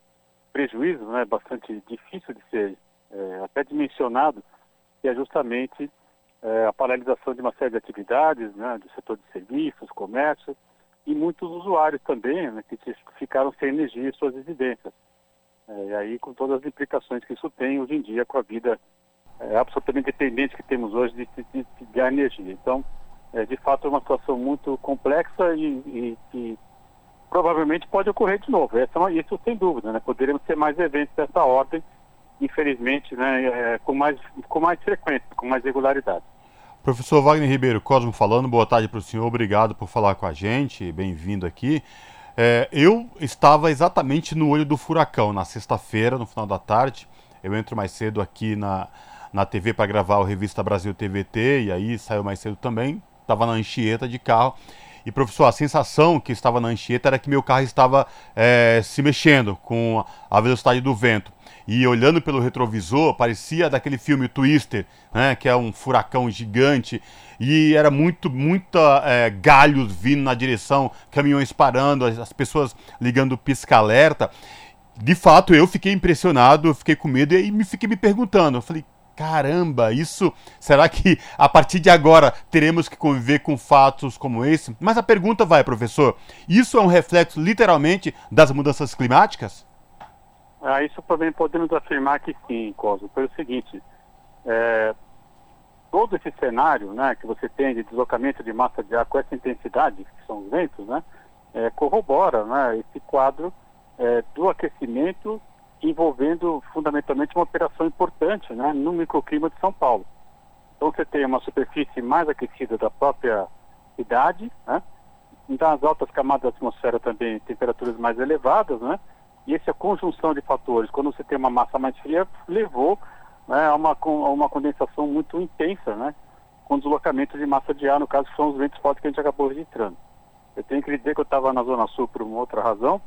prejuízo, né? Bastante difícil de ser é, até dimensionado, que é justamente é, a paralisação de uma série de atividades, né, do setor de serviços, comércio, e muitos usuários também, né, que ficaram sem energia em suas residências. É, e aí com todas as implicações que isso tem hoje em dia com a vida é, absolutamente dependente que temos hoje de, de, de, de energia. Então, é, de fato, é uma situação muito complexa e, que provavelmente pode ocorrer de novo. Essa, é isso sem dúvida, né? Ter mais eventos dessa ordem infelizmente, né, é, com, mais, com mais frequência, com mais regularidade.
Professor Wagner Ribeiro Cosmo falando, boa tarde para o senhor, obrigado por falar com a gente, bem-vindo aqui. É, eu estava exatamente no olho do furacão, na sexta-feira, no final da tarde. Eu entro mais cedo aqui na, na TV para gravar o Revista Brasil TVT, e aí saiu mais cedo também. Estava na Anchieta de carro. E, professor, a sensação que estava na Anchieta era que meu carro estava é, se mexendo com a velocidade do vento e olhando pelo retrovisor, parecia daquele filme Twister, né, que é um furacão gigante, e era muito, muita é, galhos vindo na direção, caminhões parando, as, as pessoas ligando pisca-alerta. De fato, eu fiquei impressionado, eu fiquei com medo e me fiquei me perguntando, eu falei, caramba, isso será que a partir de agora teremos que conviver com fatos como esse? Mas a pergunta vai, professor, isso é um reflexo literalmente das mudanças climáticas?
Ah, isso também podemos afirmar que sim, Cosmo, pelo seguinte, é, todo esse cenário né, que você tem de deslocamento de massa de ar com essa intensidade, que são os ventos, né, é, corrobora né, esse quadro é, do aquecimento envolvendo fundamentalmente uma operação importante né, no microclima de São Paulo. Então você tem uma superfície mais aquecida da própria cidade, né, então as altas camadas da atmosfera também temperaturas mais elevadas, né, e essa conjunção de fatores, quando você tem uma massa mais fria, levou né, a, uma, a uma condensação muito intensa, né? Com deslocamento de massa de ar, no caso, são os ventos fortes que a gente acabou registrando. Eu tenho que dizer que eu estava na Zona Sul por uma outra razão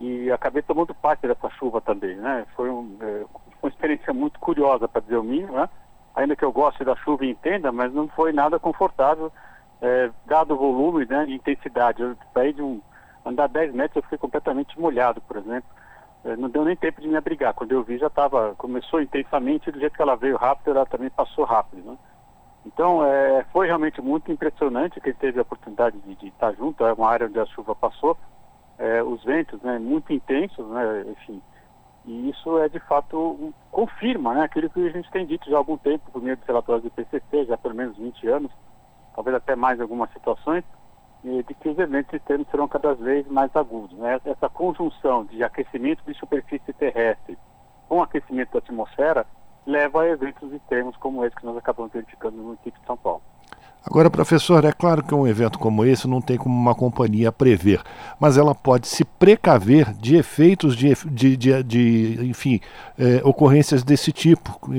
e acabei tomando parte dessa chuva também, né? Foi um, é, uma experiência muito curiosa, para dizer o mínimo, né? Ainda que eu goste da chuva e entenda, mas não foi nada confortável, é, dado o volume né, e intensidade. Eu saí de um andar 10 metros, eu fiquei completamente molhado, por exemplo. É, não deu nem tempo de me abrigar. Quando eu vi, já estava, começou intensamente, do jeito que ela veio rápido, ela também passou rápido, né? Então, é, foi realmente muito impressionante que ele teve a oportunidade de, estar junto, é uma área onde a chuva passou, é, os ventos, né, muito intensos, né, enfim, e isso é de fato, confirma, né, aquilo que a gente tem dito já há algum tempo, por meio dos relatórios do PCC, já há pelo menos 20 anos, talvez até mais algumas situações, de que os eventos extremos serão cada vez mais agudos. Né? Essa conjunção de aquecimento de superfície terrestre com aquecimento da atmosfera leva a eventos extremos como esse que nós acabamos verificando no município de São Paulo.
Agora, professor, é claro que um evento como esse não tem como uma companhia prever, mas ela pode se precaver de efeitos de, de, de, de enfim, é, ocorrências desse tipo, e,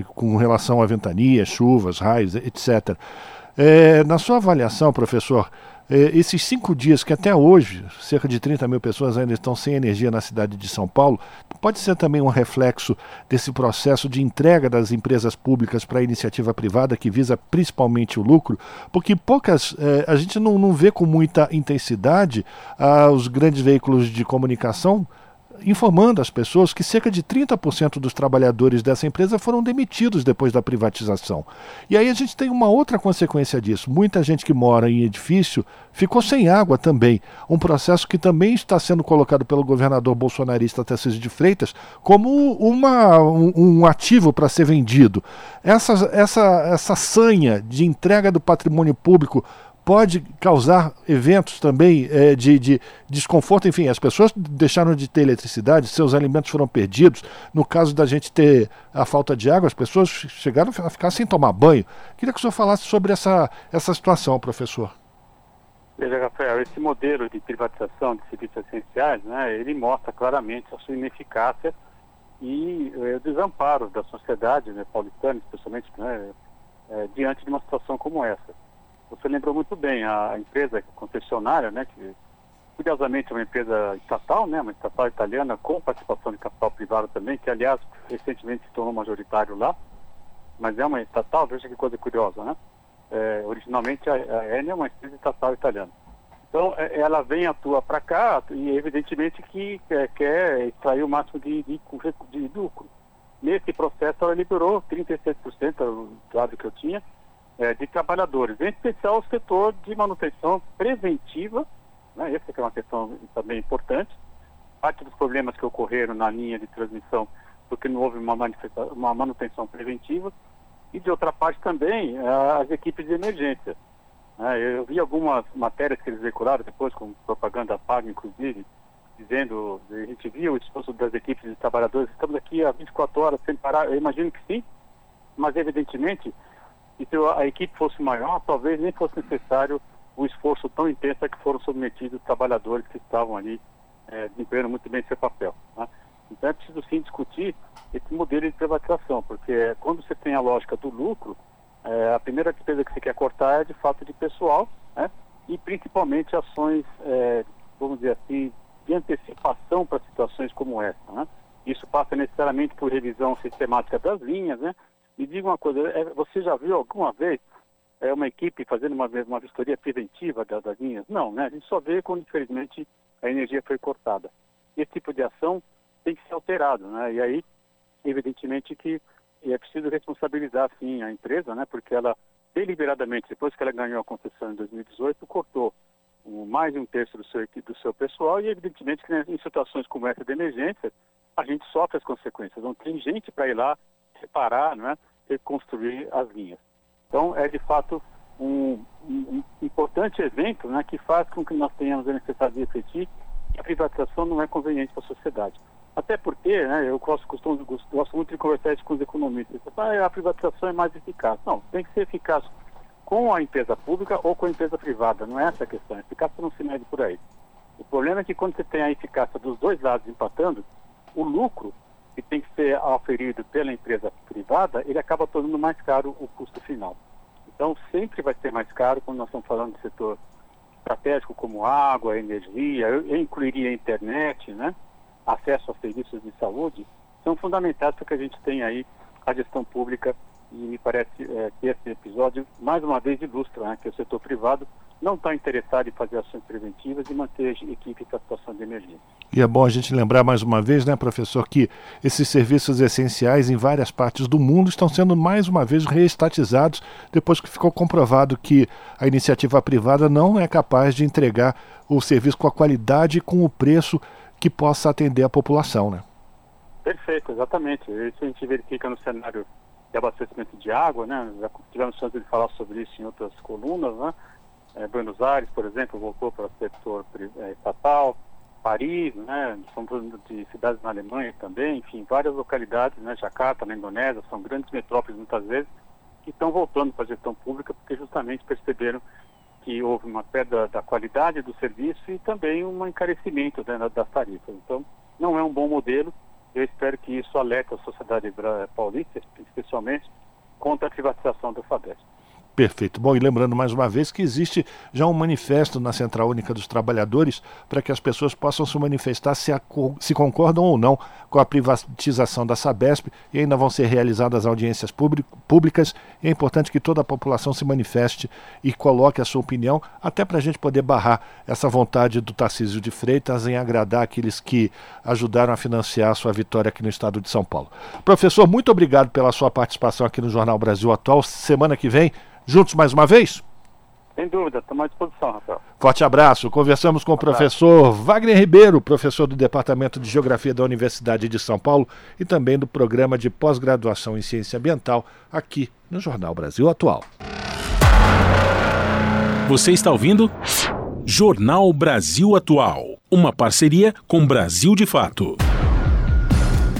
e, com relação a ventanias, chuvas, raios, etc. É, na sua avaliação, professor, é, esses cinco dias que até hoje cerca de 30 mil pessoas ainda estão sem energia na cidade de São Paulo, pode ser também um reflexo desse processo de entrega das empresas públicas para a iniciativa privada que visa principalmente o lucro, porque poucas é, a gente não, não vê com muita intensidade ah, os grandes veículos de comunicação informando as pessoas que cerca de 30% dos trabalhadores dessa empresa foram demitidos depois da privatização. E aí a gente tem uma outra consequência disso. Muita gente que mora em edifício ficou sem água também. Um processo que também está sendo colocado pelo governador bolsonarista Tarcísio de Freitas como uma, um, um ativo para ser vendido. Essa, essa, essa sanha de entrega do patrimônio público pode causar eventos também é, de, de, desconforto. Enfim, as pessoas deixaram de ter eletricidade, seus alimentos foram perdidos. No caso da gente ter a falta de água, as pessoas chegaram a ficar sem tomar banho. Queria que o senhor falasse sobre essa, essa situação, professor.
Veja, Rafael, esse modelo de privatização de serviços essenciais, né, ele mostra claramente a sua ineficácia e é, o desamparo da sociedade né, paulistana, especialmente né, é, diante de uma situação como essa. Você lembrou muito bem, a empresa concessionária, né, que curiosamente é uma empresa estatal, né, uma estatal italiana com participação de capital privado também, que aliás recentemente se tornou majoritário lá, mas é uma estatal, veja que coisa curiosa, né? É, originalmente a, a é uma empresa estatal italiana. Então é, ela vem atua para cá e evidentemente que é, quer extrair o máximo de, de, de lucro. Nesse processo ela liberou 36% do dado que eu tinha, é, de trabalhadores, em especial o setor de manutenção preventiva, né, essa é uma questão também importante. Parte dos problemas que ocorreram na linha de transmissão porque não houve uma, uma manutenção preventiva, e de outra parte também as equipes de emergência. Né. Eu vi algumas matérias que eles veicularam depois, com propaganda paga, inclusive, dizendo, a gente viu o esforço das equipes de trabalhadores, estamos aqui há 24 horas sem parar, eu imagino que sim, mas evidentemente e se a equipe fosse maior, talvez nem fosse necessário o esforço tão intenso a que foram submetidos os trabalhadores que estavam ali é, desempenhando muito bem seu papel. Né? Então é preciso sim discutir esse modelo de privatização, porque quando você tem a lógica do lucro, é, a primeira despesa que você quer cortar é de fato de pessoal, né? e principalmente ações, é, vamos dizer assim, de antecipação para situações como essa. Né? Isso passa necessariamente por revisão sistemática das linhas, né? Me diga uma coisa, é, você já viu alguma vez é, uma equipe fazendo uma, uma vistoria preventiva das, das linhas? Não, né? A gente só vê quando, infelizmente, a energia foi cortada. Esse tipo de ação tem que ser alterado, né? E aí, evidentemente que é preciso responsabilizar, sim, a empresa, né? Porque ela, deliberadamente, depois que ela ganhou a concessão em 2018, cortou mais de um terço do seu, do seu pessoal e, evidentemente, que né, em situações como essa de emergência, a gente sofre as consequências. Não tem gente para ir lá separar, né, reconstruir as linhas. Então, é de fato um, um, importante evento né, que faz com que nós tenhamos a necessidade de refletir que a privatização não é conveniente para a sociedade. Até porque, né, eu gosto, costumo, gosto muito de conversar isso com os economistas. Ah, a privatização é mais eficaz. Não, tem que ser eficaz com a empresa pública ou com a empresa privada. Não é essa a questão. A eficácia não se mede por aí. O problema é que quando você tem a eficácia dos dois lados empatando, o lucro que tem que ser oferido pela empresa privada, ele acaba tornando mais caro o custo final. Então, sempre vai ser mais caro quando nós estamos falando de setor estratégico como água, energia, eu, incluiria internet, né? acesso a serviços de saúde, são fundamentais para que a gente tenha aí a gestão pública e me parece é, que esse episódio, mais uma vez, ilustra né, que o setor privado não está interessado em fazer ações preventivas e manter a equipe para situação de emergência.
E é bom a gente lembrar mais uma vez, né, professor, que esses serviços essenciais em várias partes do mundo estão sendo mais uma vez reestatizados depois que ficou comprovado que a iniciativa privada não é capaz de entregar o serviço com a qualidade e com o preço que possa atender a população, né?
Perfeito, exatamente. Isso a gente verifica no cenário de abastecimento de água, né? Já tivemos chance de falar sobre isso em outras colunas, né? É, Buenos Aires, por exemplo, voltou para o setor é, estatal, Paris, né? Somos de cidades na Alemanha também, enfim, várias localidades, né? Jacarta, na Indonésia, são grandes metrópoles muitas vezes, que estão voltando para a gestão pública porque justamente perceberam que houve uma perda da qualidade do serviço e também um encarecimento né, das tarifas. Então, não é um bom modelo, eu espero que isso alerte a sociedade paulista, especialmente, contra a privatização do FABESP.
Perfeito. Bom, e lembrando mais uma vez que existe já um manifesto na Central Única dos Trabalhadores para que as pessoas possam se manifestar se, a, se, concordam ou não com a privatização da Sabesp e ainda vão ser realizadas audiências públicas. É importante que toda a população se manifeste e coloque a sua opinião, até para a gente poder barrar essa vontade do Tarcísio de Freitas em agradar aqueles que ajudaram a financiar a sua vitória aqui no estado de São Paulo. Professor, muito obrigado pela sua participação aqui no Jornal Brasil Atual. Semana que vem juntos mais uma vez?
Sem dúvida, estamos à disposição, Rafael.
Forte abraço. Conversamos com o professor Wagner Ribeiro, professor do Departamento de Geografia da Universidade de São Paulo e também do programa de pós-graduação em Ciência Ambiental, aqui no Jornal Brasil Atual.
Você está ouvindo? Jornal Brasil Atual, uma parceria com Brasil de Fato.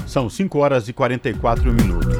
São 5 horas e 44 minutos.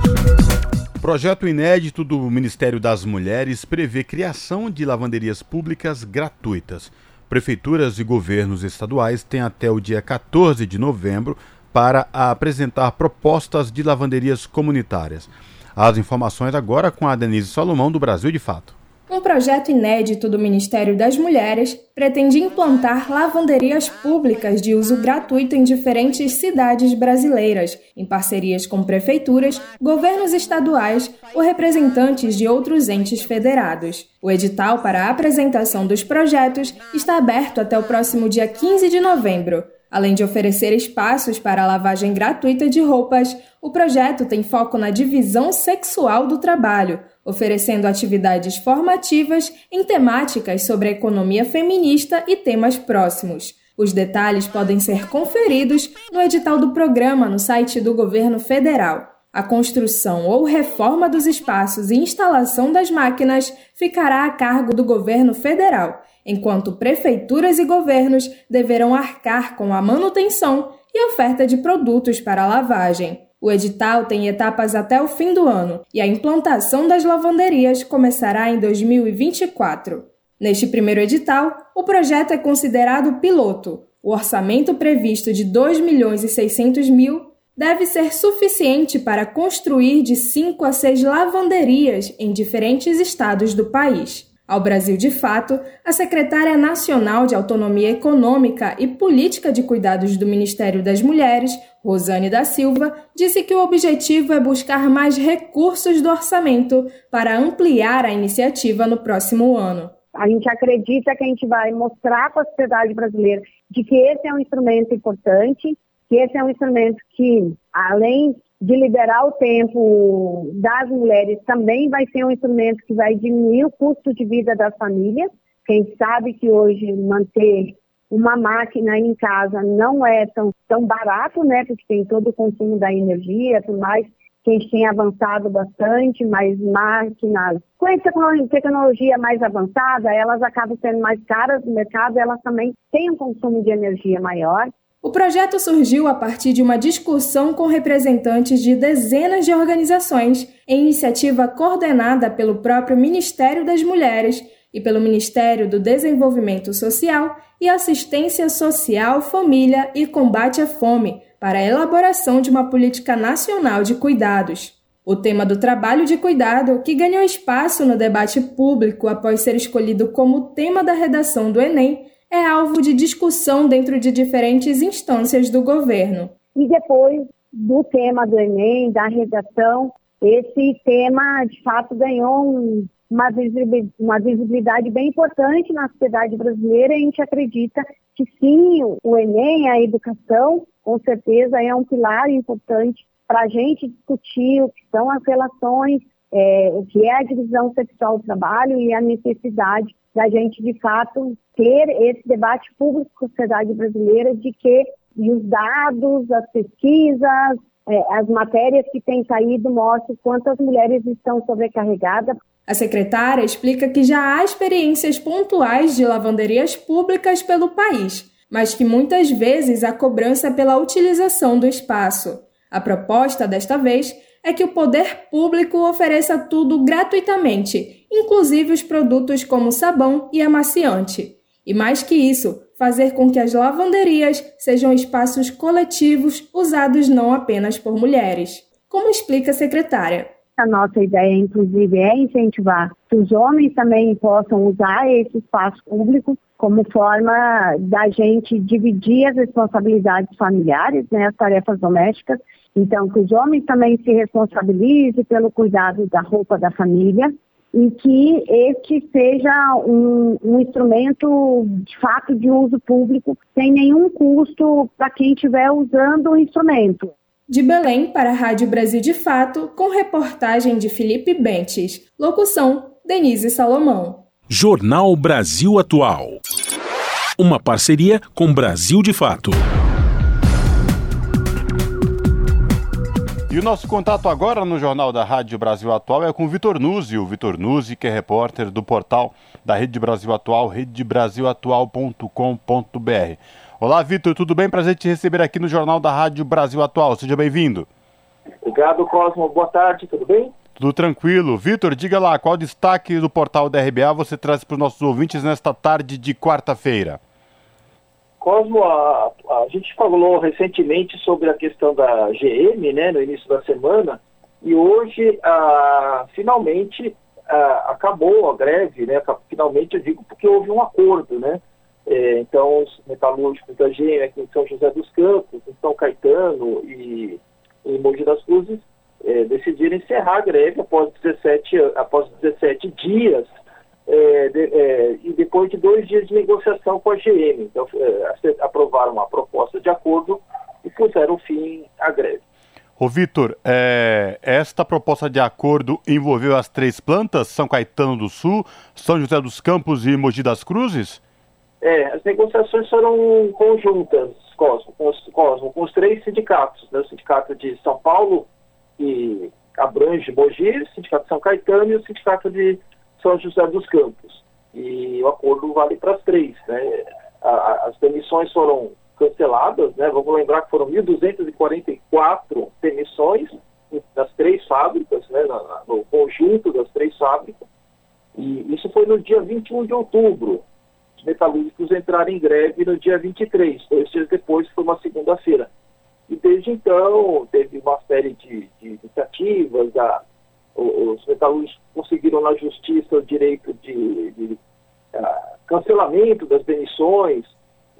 Projeto inédito do Ministério das Mulheres prevê criação de lavanderias públicas gratuitas. Prefeituras e governos estaduais têm até o dia 14 de novembro para apresentar propostas de lavanderias comunitárias. As informações agora com a Denise Salomão do Brasil de Fato.
Um projeto inédito do Ministério das Mulheres pretende implantar lavanderias públicas de uso gratuito em diferentes cidades brasileiras, em parcerias com prefeituras, governos estaduais ou representantes de outros entes federados. O edital para a apresentação dos projetos está aberto até o próximo dia 15 de novembro. Além de oferecer espaços para a lavagem gratuita de roupas, o projeto tem foco na divisão sexual do trabalho, oferecendo atividades formativas em temáticas sobre a economia feminista e temas próximos. Os detalhes podem ser conferidos no edital do programa no site do governo federal. A construção ou reforma dos espaços e instalação das máquinas ficará a cargo do governo federal, enquanto prefeituras e governos deverão arcar com a manutenção e oferta de produtos para lavagem. O edital tem etapas até o fim do ano e a implantação das lavanderias começará em 2024. Neste primeiro edital, o projeto é considerado piloto. O orçamento previsto de 2 milhões e 600 mil deve ser suficiente para construir de 5 a 6 lavanderias em diferentes estados do país. Ao Brasil de Fato, a secretária nacional de Autonomia Econômica e Política de Cuidados do Ministério das Mulheres, Rosane da Silva, disse que o objetivo é buscar mais recursos do orçamento para ampliar a iniciativa no próximo ano.
A gente acredita que a gente vai mostrar para a sociedade brasileira de que esse é um instrumento importante, que esse é um instrumento que, além de liberar o tempo das mulheres também vai ser um instrumento que vai diminuir o custo de vida das famílias. Quem sabe que hoje manter uma máquina em casa não é tão, tão barato, né? Porque tem todo o consumo da energia, tudo mais. Que a gente tem avançado bastante, mas máquinas com essa tecnologia mais avançada, elas acabam sendo mais caras no mercado, elas também têm um consumo de energia maior.
O projeto surgiu a partir de uma discussão com representantes de dezenas de organizações, em iniciativa coordenada pelo próprio Ministério das Mulheres e pelo Ministério do Desenvolvimento Social e Assistência Social, Família e Combate à Fome, para a elaboração de uma política nacional de cuidados. O tema do trabalho de cuidado, que ganhou espaço no debate público após ser escolhido como tema da redação do Enem, é alvo de discussão dentro de diferentes instâncias do governo.
E depois do tema do Enem, da redação, esse tema de fato ganhou uma visibilidade bem importante na sociedade brasileira e a gente acredita que sim, o Enem, a educação, com certeza é um pilar importante para a gente discutir o que são as relações, é, o que é a divisão sexual do trabalho e a necessidade da gente, de fato, ter esse debate público com a sociedade brasileira de que os dados, as pesquisas, é, as matérias que têm saído mostram quantas mulheres estão sobrecarregadas.
A secretária explica que já há experiências pontuais de lavanderias públicas pelo país, mas que muitas vezes há cobrança pela utilização do espaço. A proposta desta vez é que o poder público ofereça tudo gratuitamente, inclusive os produtos como sabão e amaciante. E mais que isso, fazer com que as lavanderias sejam espaços coletivos usados não apenas por mulheres. Como explica a secretária?
A nossa ideia, inclusive, é incentivar que os homens também possam usar esse espaço público como forma da gente dividir as responsabilidades familiares, né, as tarefas domésticas. Então, que os homens também se responsabilizem pelo cuidado da roupa da família e que este seja um, um instrumento de fato de uso público sem nenhum custo para quem estiver usando o instrumento.
De Belém para a Rádio Brasil de Fato, com reportagem de Felipe Bentes. Locução: Denise Salomão.
Jornal Brasil Atual. Uma parceria com Brasil de Fato.
E o nosso contato agora no Jornal da Rádio Brasil Atual é com o Vitor Nuzzi, o Vitor Nuzzi, que é repórter do portal da Rede Brasil Atual, redebrasilatual.com.br. Olá, Vitor, tudo bem? Prazer te receber aqui no Jornal da Rádio Brasil Atual. Seja bem-vindo.
Obrigado, Cosmo. Boa tarde, tudo bem?
Tudo tranquilo. Vitor, diga lá, qual destaque do portal da RBA você traz para os nossos ouvintes nesta tarde de quarta-feira?
Cosmo, a, a, gente falou recentemente sobre a questão da GM, né, no início da semana, e hoje, a, finalmente, a, acabou a greve, né, finalmente eu digo porque houve um acordo, né, é, então os metalúrgicos da GM aqui em São José dos Campos, em São Caetano e em Mogi das Cruzes, é, decidiram encerrar a greve após 17, após 17 dias é, de, é, e depois de dois dias de negociação com a GM. Então, é, aprovaram uma proposta de acordo e puseram fim à greve.
Ô Vitor, é, esta proposta de acordo envolveu as três plantas, São Caetano do Sul, São José dos Campos e Mogi das Cruzes?
É, as negociações foram conjuntas, Cosmo, com os, Cosmo, com os três sindicatos, né? o Sindicato de São Paulo, que abrange Mogi, o Sindicato de São Caetano e o Sindicato de são José dos Campos. E o acordo vale para as três. Né? as demissões foram canceladas, né? vamos lembrar que foram 1.244 demissões das três fábricas, né? no conjunto das três fábricas. E isso foi no dia 21 de outubro. Os metalúrgicos entraram em greve no dia 23, dois dias depois, foi uma segunda-feira. E desde então, teve uma série de, de iniciativas da os metalúrgicos conseguiram na justiça o direito de, de uh, cancelamento das demissões,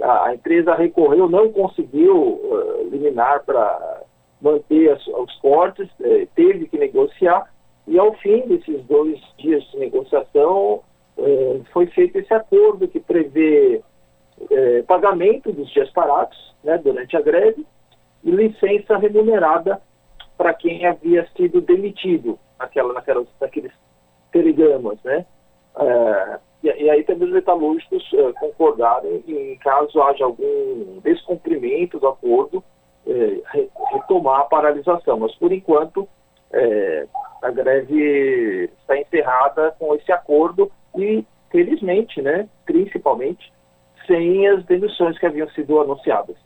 a, a, empresa recorreu, não conseguiu uh, liminar para manter as, os cortes, eh, teve que negociar, e ao fim desses dois dias de negociação eh, foi feito esse acordo que prevê eh, pagamento dos dias parados né, durante a greve e licença remunerada para quem havia sido demitido naquela, naquelas, naqueles telegramas, né? É, e, e, aí também os metalúrgicos é, concordaram em caso haja algum descumprimento do acordo, é, retomar a paralisação. Mas por enquanto é, a greve está encerrada com esse acordo e felizmente, né, principalmente, sem as demissões que haviam sido anunciadas.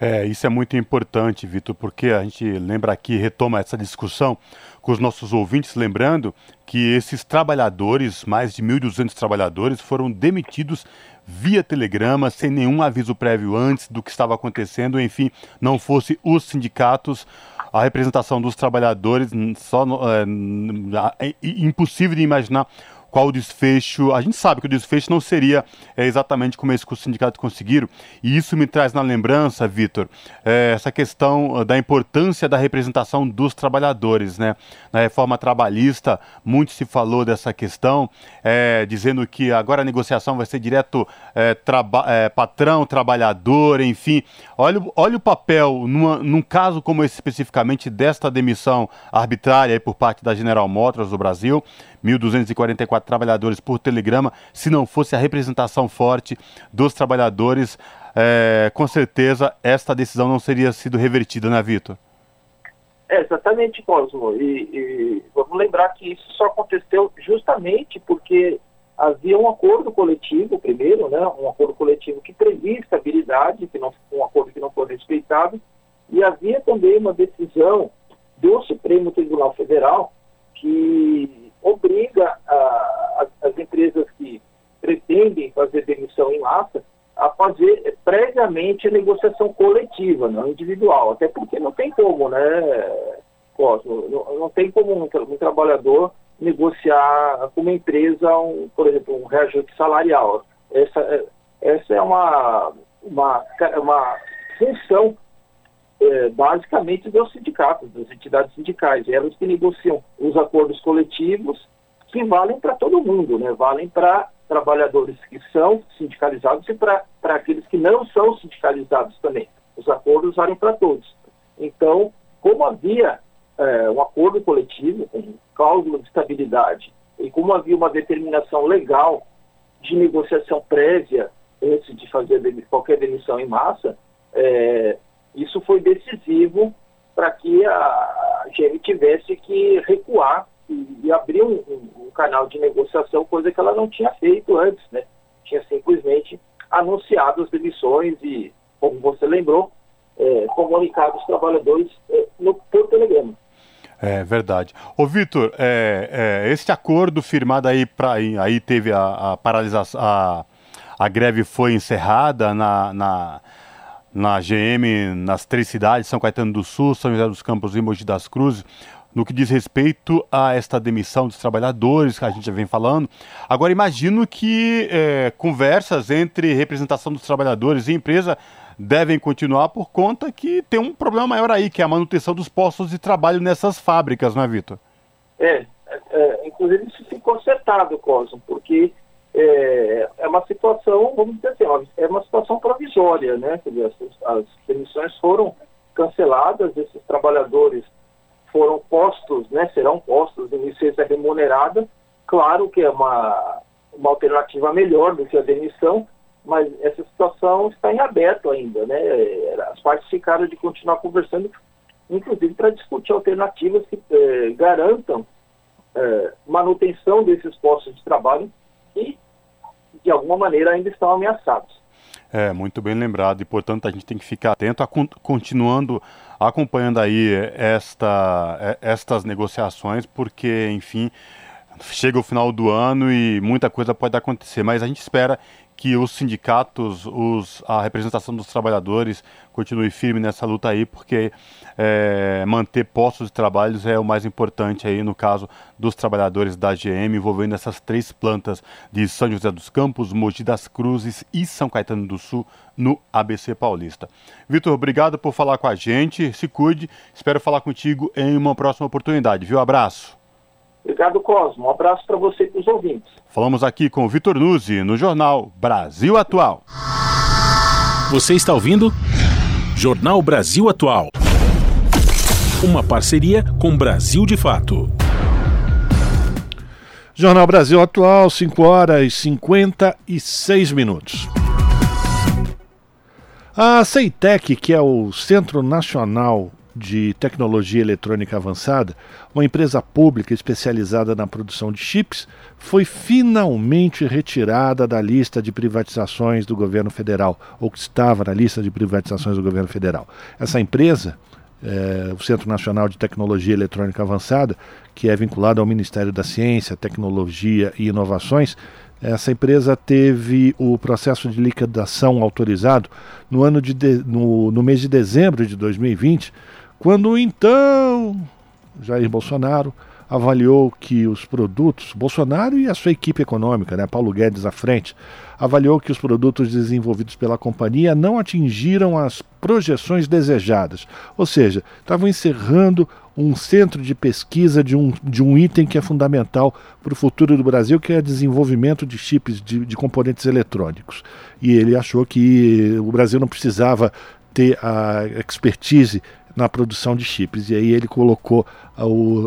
É, isso é muito importante, Vitor, porque a gente lembra aqui, retoma essa discussão com os nossos ouvintes, lembrando que esses trabalhadores, mais de 1.200 trabalhadores, foram demitidos via telegrama, sem nenhum aviso prévio antes do que estava acontecendo, enfim, não fosse os sindicatos, a representação dos trabalhadores, só é, é impossível de imaginar qual o desfecho. A gente sabe que o desfecho não seria é, exatamente como esse que os sindicatos conseguiram, e isso me traz na lembrança, Vitor, é, essa questão ah, da importância da representação dos trabalhadores. Né? Na reforma trabalhista, muito se falou dessa questão, é, dizendo que agora a negociação vai ser direto é, traba é, patrão, trabalhador, enfim. Olha, olha o papel, numa, num caso como esse especificamente, desta demissão arbitrária por parte da General Motors do Brasil. 1.244 trabalhadores por telegrama. Se não fosse a representação forte dos trabalhadores, é, com certeza esta decisão não seria sido revertida, né, Vitor?
É, exatamente, Cosmo. E, e, vamos lembrar que isso só aconteceu justamente porque havia um acordo coletivo, primeiro, né, um acordo coletivo que previa estabilidade, que não, um acordo que não foi respeitado, e havia também uma decisão do Supremo Tribunal Federal que obriga a, as empresas que pretendem fazer demissão em massa a fazer previamente a negociação coletiva, não individual, até porque não tem como, né? Cosmo, não, não tem como um, um, trabalhador negociar com uma empresa, um, por exemplo, um reajuste salarial. Essa, é, essa é uma, uma, uma função é, basicamente dos sindicatos, das entidades sindicais. Elas que negociam os acordos coletivos que valem para todo mundo, né? valem para trabalhadores que são sindicalizados e para aqueles que não são sindicalizados também. Os acordos valem para todos. Então, como havia é, um acordo coletivo com cláusula de estabilidade e como havia uma determinação legal de negociação prévia antes de fazer qualquer demissão em massa, é, isso foi decisivo para que a GM tivesse que recuar e, e abrir um, um, um, canal de negociação, coisa que ela não tinha feito antes, né? Tinha simplesmente anunciado as demissões e, como você lembrou, é, comunicado os trabalhadores é, no, por telegrama.
É verdade. Ô Vitor, é, é, este acordo firmado aí, pra, aí teve a, a paralisação, a, a greve foi encerrada na, na, na GM, nas três cidades, São Caetano do Sul, São José dos Campos e Mogi das Cruzes no que diz respeito a esta demissão dos trabalhadores que a gente já vem falando. Agora, imagino que é, conversas entre representação dos trabalhadores e empresa devem continuar por conta que tem um problema maior aí, que é a manutenção dos postos de trabalho nessas fábricas, não é, Vitor?
É, é, é inclusive isso ficou acertado, Cosmo, porque é, é, uma situação, vamos dizer assim, é uma situação provisória, né? Dizer, as, as demissões foram canceladas, esses trabalhadores foram postos, né, serão postos em licença remunerada. Claro que é uma, uma alternativa melhor do que a demissão, mas essa situação está em aberto ainda. Né? As partes ficaram de continuar conversando, inclusive para discutir alternativas que eh, garantam eh, manutenção desses postos de trabalho que, de alguma maneira, ainda estão ameaçados.
É, muito bem lembrado, e portanto a gente tem que ficar atento, a, continuando acompanhando aí esta, estas negociações, porque, enfim, chega o final do ano e muita coisa pode acontecer, mas a gente espera que os sindicatos, os, a representação dos trabalhadores continue firme nessa luta aí, porque é, manter postos de trabalho é o mais importante aí no caso dos trabalhadores da GM, envolvendo essas três plantas de São José dos Campos, Mogi das Cruzes e São Caetano do Sul, no ABC Paulista. Vitor, obrigado por falar com a gente, se cuide, espero falar contigo em uma próxima oportunidade, viu? Abraço.
Obrigado, Cosmo. Um abraço para você e para os ouvintes.
Falamos aqui com o Vitor Nuzzi, no jornal Brasil Atual.
Você está ouvindo? Jornal Brasil Atual. Uma parceria com Brasil de Fato.
Jornal Brasil Atual, 5 horas e 56 minutos. A CEITEC, que é o Centro Nacional de Tecnologia Eletrônica Avançada, uma empresa pública especializada na produção de chips, foi finalmente retirada da lista de privatizações do governo federal, ou que estava na lista de privatizações do governo federal. Essa empresa, é, o Centro Nacional de Tecnologia Eletrônica Avançada, que é vinculado ao Ministério da Ciência, Tecnologia e Inovações, essa empresa teve o processo de liquidação autorizado no, ano de, de no, no mês de dezembro de 2020 quando então Jair Bolsonaro avaliou que os produtos, Bolsonaro e a sua equipe econômica, né, Paulo Guedes à frente, avaliou que os produtos desenvolvidos pela companhia não atingiram as projeções desejadas. Ou seja, estavam encerrando um centro de pesquisa de um, de um item que é fundamental para o futuro do Brasil, que é o desenvolvimento de chips, de, de componentes eletrônicos. E ele achou que o Brasil não precisava ter a expertise na produção de chips. E aí ele colocou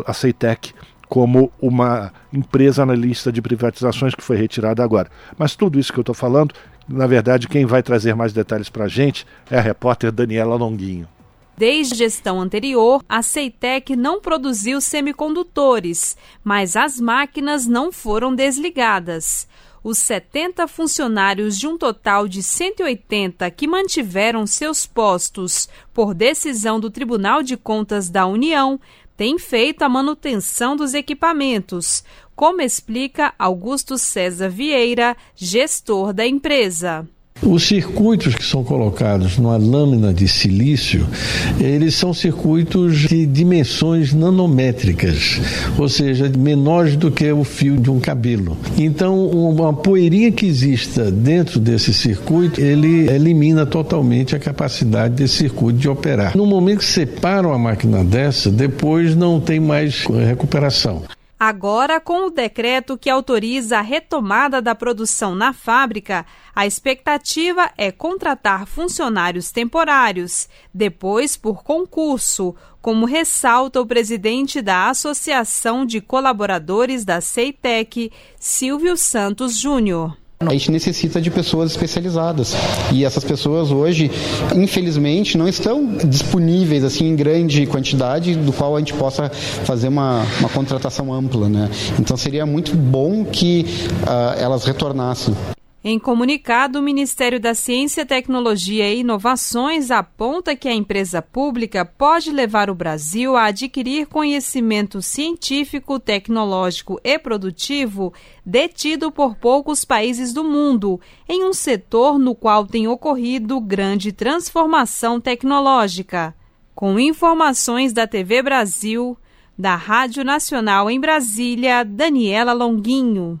a Ceitec como uma empresa na lista de privatizações que foi retirada agora. Mas tudo isso que eu estou falando, na verdade, quem vai trazer mais detalhes para a gente é a repórter Daniela Longuinho.
Desde gestão anterior, a Ceitec não produziu semicondutores, mas as máquinas não foram desligadas os 70 funcionários de um total de 180 que mantiveram seus postos por decisão do Tribunal de Contas da União têm feito a manutenção dos equipamentos, como explica Augusto César Vieira, gestor da empresa.
Os circuitos que são colocados numa lâmina de silício, eles são circuitos de dimensões nanométricas, ou seja, menores do que o fio de um cabelo. Então, uma poeirinha que exista dentro desse circuito, ele elimina totalmente a capacidade desse circuito de operar. No momento que separa uma máquina dessa, depois não tem mais recuperação.
Agora, com o decreto que autoriza a retomada da produção na fábrica, a expectativa é contratar funcionários temporários, depois por concurso, como ressalta o presidente da Associação de Colaboradores da Ceitec, Silvio Santos Júnior.
A gente necessita de pessoas especializadas e essas pessoas hoje, infelizmente, não estão disponíveis assim em grande quantidade, do qual a gente possa fazer uma, uma contratação ampla, né? Então seria muito bom que uh, elas retornassem.
Em comunicado, o Ministério da Ciência, Tecnologia e Inovações aponta que a empresa pública pode levar o Brasil a adquirir conhecimento científico, tecnológico e produtivo detido por poucos países do mundo, em um setor no qual tem ocorrido grande transformação tecnológica. Com informações da TV Brasil, da Rádio Nacional em Brasília, Daniela Longuinho.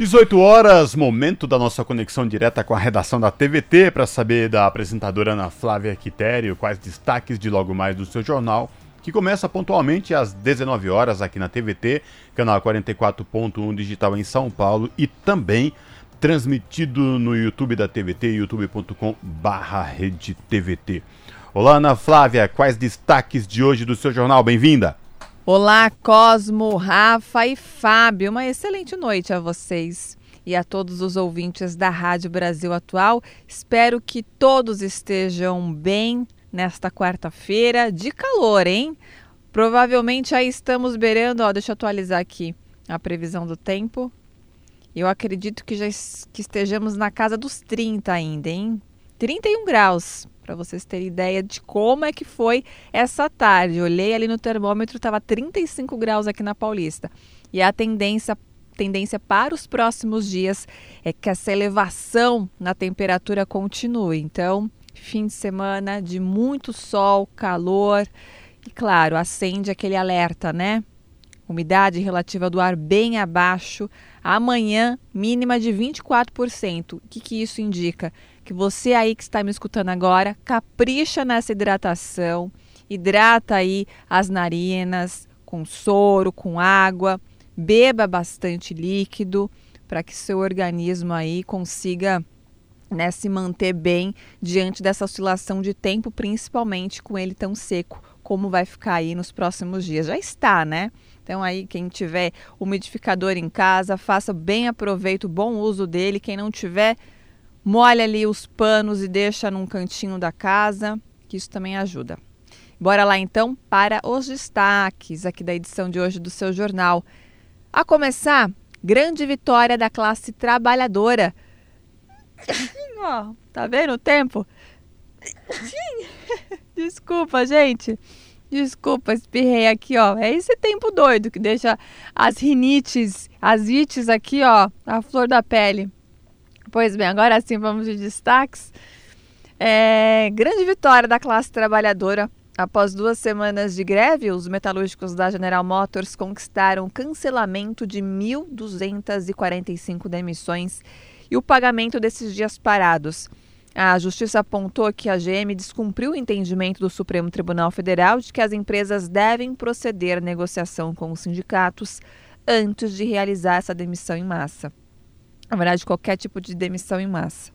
18 horas, momento da nossa conexão direta com a redação da TVT para saber da apresentadora Ana Flávia Quitério quais destaques de logo mais do seu jornal, que começa pontualmente às 19 horas aqui na TVT, canal 44.1 digital em São Paulo e também transmitido no YouTube da TVT, youtube.com/redetvt. Olá, Ana Flávia, quais destaques de hoje do seu jornal? Bem-vinda.
Olá, Cosmo, Rafa e Fábio. Uma excelente noite a vocês e a todos os ouvintes da Rádio Brasil Atual. Espero que todos estejam bem nesta quarta-feira de calor, hein? Provavelmente aí estamos beirando, ó, deixa eu atualizar aqui a previsão do tempo. Eu acredito que já que estejamos na casa dos 30 ainda, hein? 31 graus para vocês terem ideia de como é que foi essa tarde. Olhei ali no termômetro, estava 35 graus aqui na Paulista. E a tendência tendência para os próximos dias é que essa elevação na temperatura continue. Então, fim de semana de muito sol, calor e, claro, acende aquele alerta, né? Umidade relativa do ar bem abaixo. Amanhã, mínima de 24%. O que, que isso indica? Que você aí que está me escutando agora, capricha nessa hidratação, hidrata aí as narinas com soro, com água, beba bastante líquido para que seu organismo aí consiga né, se manter bem diante dessa oscilação de tempo, principalmente com ele tão seco como vai ficar aí nos próximos dias. Já está, né? Então aí quem tiver umidificador em casa, faça bem aproveito, bom uso dele. Quem não tiver, molha ali os panos e deixa num cantinho da casa, que isso também ajuda. Bora lá então para os destaques aqui da edição de hoje do seu jornal. A começar, grande vitória da classe trabalhadora. oh, tá vendo o tempo? Desculpa, gente. Desculpa, espirrei aqui, ó. É esse tempo doido que deixa as rinites, as ites aqui, ó, a flor da pele. Pois bem, agora sim vamos de destaques. É, grande vitória da classe trabalhadora. Após duas semanas de greve, os metalúrgicos da General Motors conquistaram o cancelamento de 1.245 demissões e o pagamento desses dias parados. A justiça apontou que a GM descumpriu o entendimento do Supremo Tribunal Federal de que as empresas devem proceder à negociação com os sindicatos antes de realizar essa demissão em massa na verdade, qualquer tipo de demissão em massa.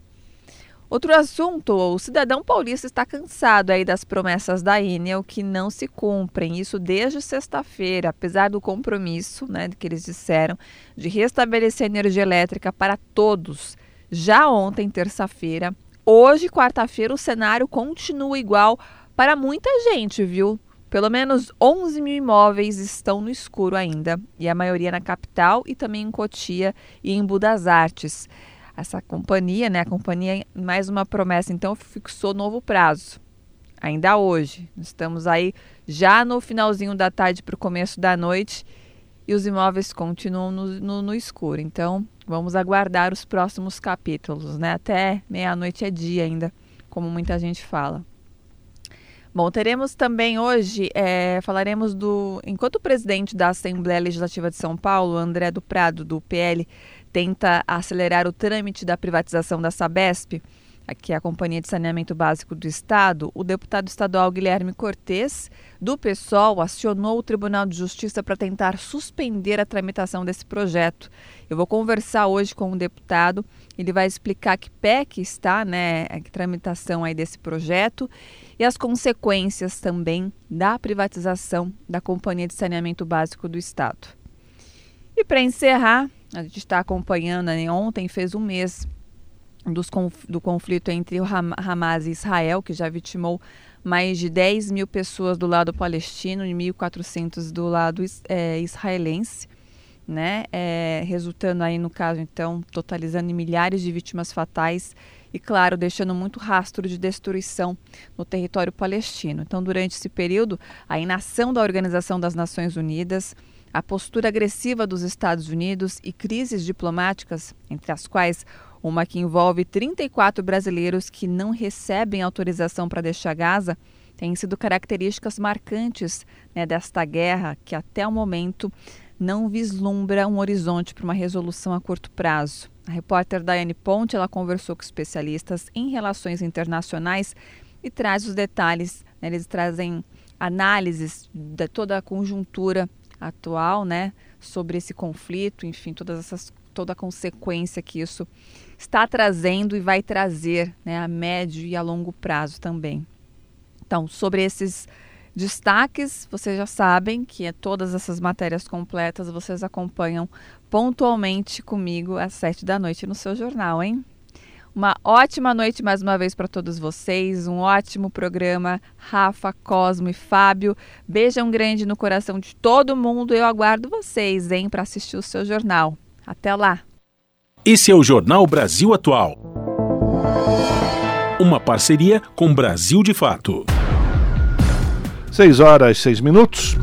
Outro assunto, o cidadão paulista está cansado aí das promessas da Enel que não se cumprem. Isso desde sexta-feira, apesar do compromisso, né, que eles disseram de restabelecer energia elétrica para todos. Já ontem, terça-feira, hoje, quarta-feira, o cenário continua igual para muita gente, viu? Pelo menos 11 mil imóveis estão no escuro ainda, e a maioria na capital e também em Cotia e em Budas Artes. Essa companhia, né, a companhia, mais uma promessa, então, fixou novo prazo. Ainda hoje. Estamos aí já no finalzinho da tarde para o começo da noite e os imóveis continuam no, no, no escuro. Então, vamos aguardar os próximos capítulos, né? Até meia-noite é dia ainda, como muita gente fala. Bom, teremos também hoje, é, falaremos do. Enquanto o presidente da Assembleia Legislativa de São Paulo, André do Prado, do PL, tenta acelerar o trâmite da privatização da Sabesp, aqui é a Companhia de Saneamento Básico do Estado, o deputado estadual Guilherme Cortes, do PSOL, acionou o Tribunal de Justiça para tentar suspender a tramitação desse projeto. Eu vou conversar hoje com o deputado, ele vai explicar que pé que está, né, a tramitação aí desse projeto e as consequências também da privatização da Companhia de Saneamento Básico do Estado. E para encerrar, a gente está acompanhando, né, ontem fez um mês dos, do conflito entre o Hamas e Israel, que já vitimou mais de 10 mil pessoas do lado palestino e 1.400 do lado é, israelense, né? É, resultando aí, no caso, então, totalizando em milhares de vítimas fatais e, claro, deixando muito rastro de destruição no território palestino. Então, durante esse período, a inação da Organização das Nações Unidas, a postura agressiva dos Estados Unidos e crises diplomáticas, entre as quais uma que envolve 34 brasileiros que não recebem autorização para deixar Gaza, têm sido características marcantes né, desta guerra que, até o momento, não vislumbra um horizonte para uma resolução a curto prazo. A repórter Daiane Ponte ela conversou com especialistas em relações internacionais e traz os detalhes. Né? Eles trazem análises de toda a conjuntura atual, né, sobre esse conflito, enfim, todas essas toda a consequência que isso está trazendo e vai trazer, né, a médio e a longo prazo também. Então, sobre esses destaques, vocês já sabem que é todas essas matérias completas vocês acompanham pontualmente comigo às sete da noite no seu jornal, hein? Uma ótima noite mais uma vez para todos vocês, um ótimo programa, Rafa, Cosmo e Fábio. Beijão grande no coração de todo mundo. Eu aguardo vocês, hein, para assistir o seu jornal. Até lá.
Esse é o Jornal Brasil Atual. Uma parceria com Brasil de Fato.
6 horas, 6 minutos.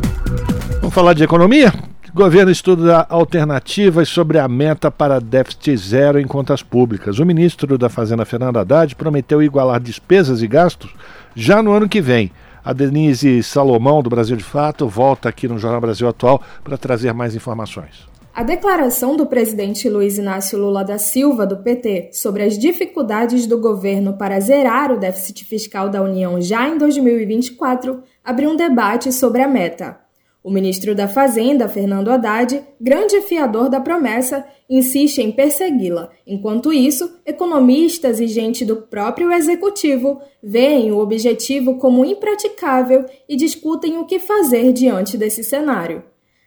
Vamos falar de economia? Governo estuda alternativas sobre a meta para déficit zero em contas públicas. O ministro da Fazenda, Fernando Haddad, prometeu igualar despesas e gastos já no ano que vem. A Denise Salomão, do Brasil de Fato, volta aqui no Jornal Brasil Atual para trazer mais informações.
A declaração do presidente Luiz Inácio Lula da Silva, do PT, sobre as dificuldades do governo para zerar o déficit fiscal da União já em 2024 abriu um debate sobre a meta. O ministro da Fazenda, Fernando Haddad, grande fiador da promessa, insiste em persegui-la. Enquanto isso, economistas e gente do próprio executivo veem o objetivo como impraticável e discutem o que fazer diante desse cenário.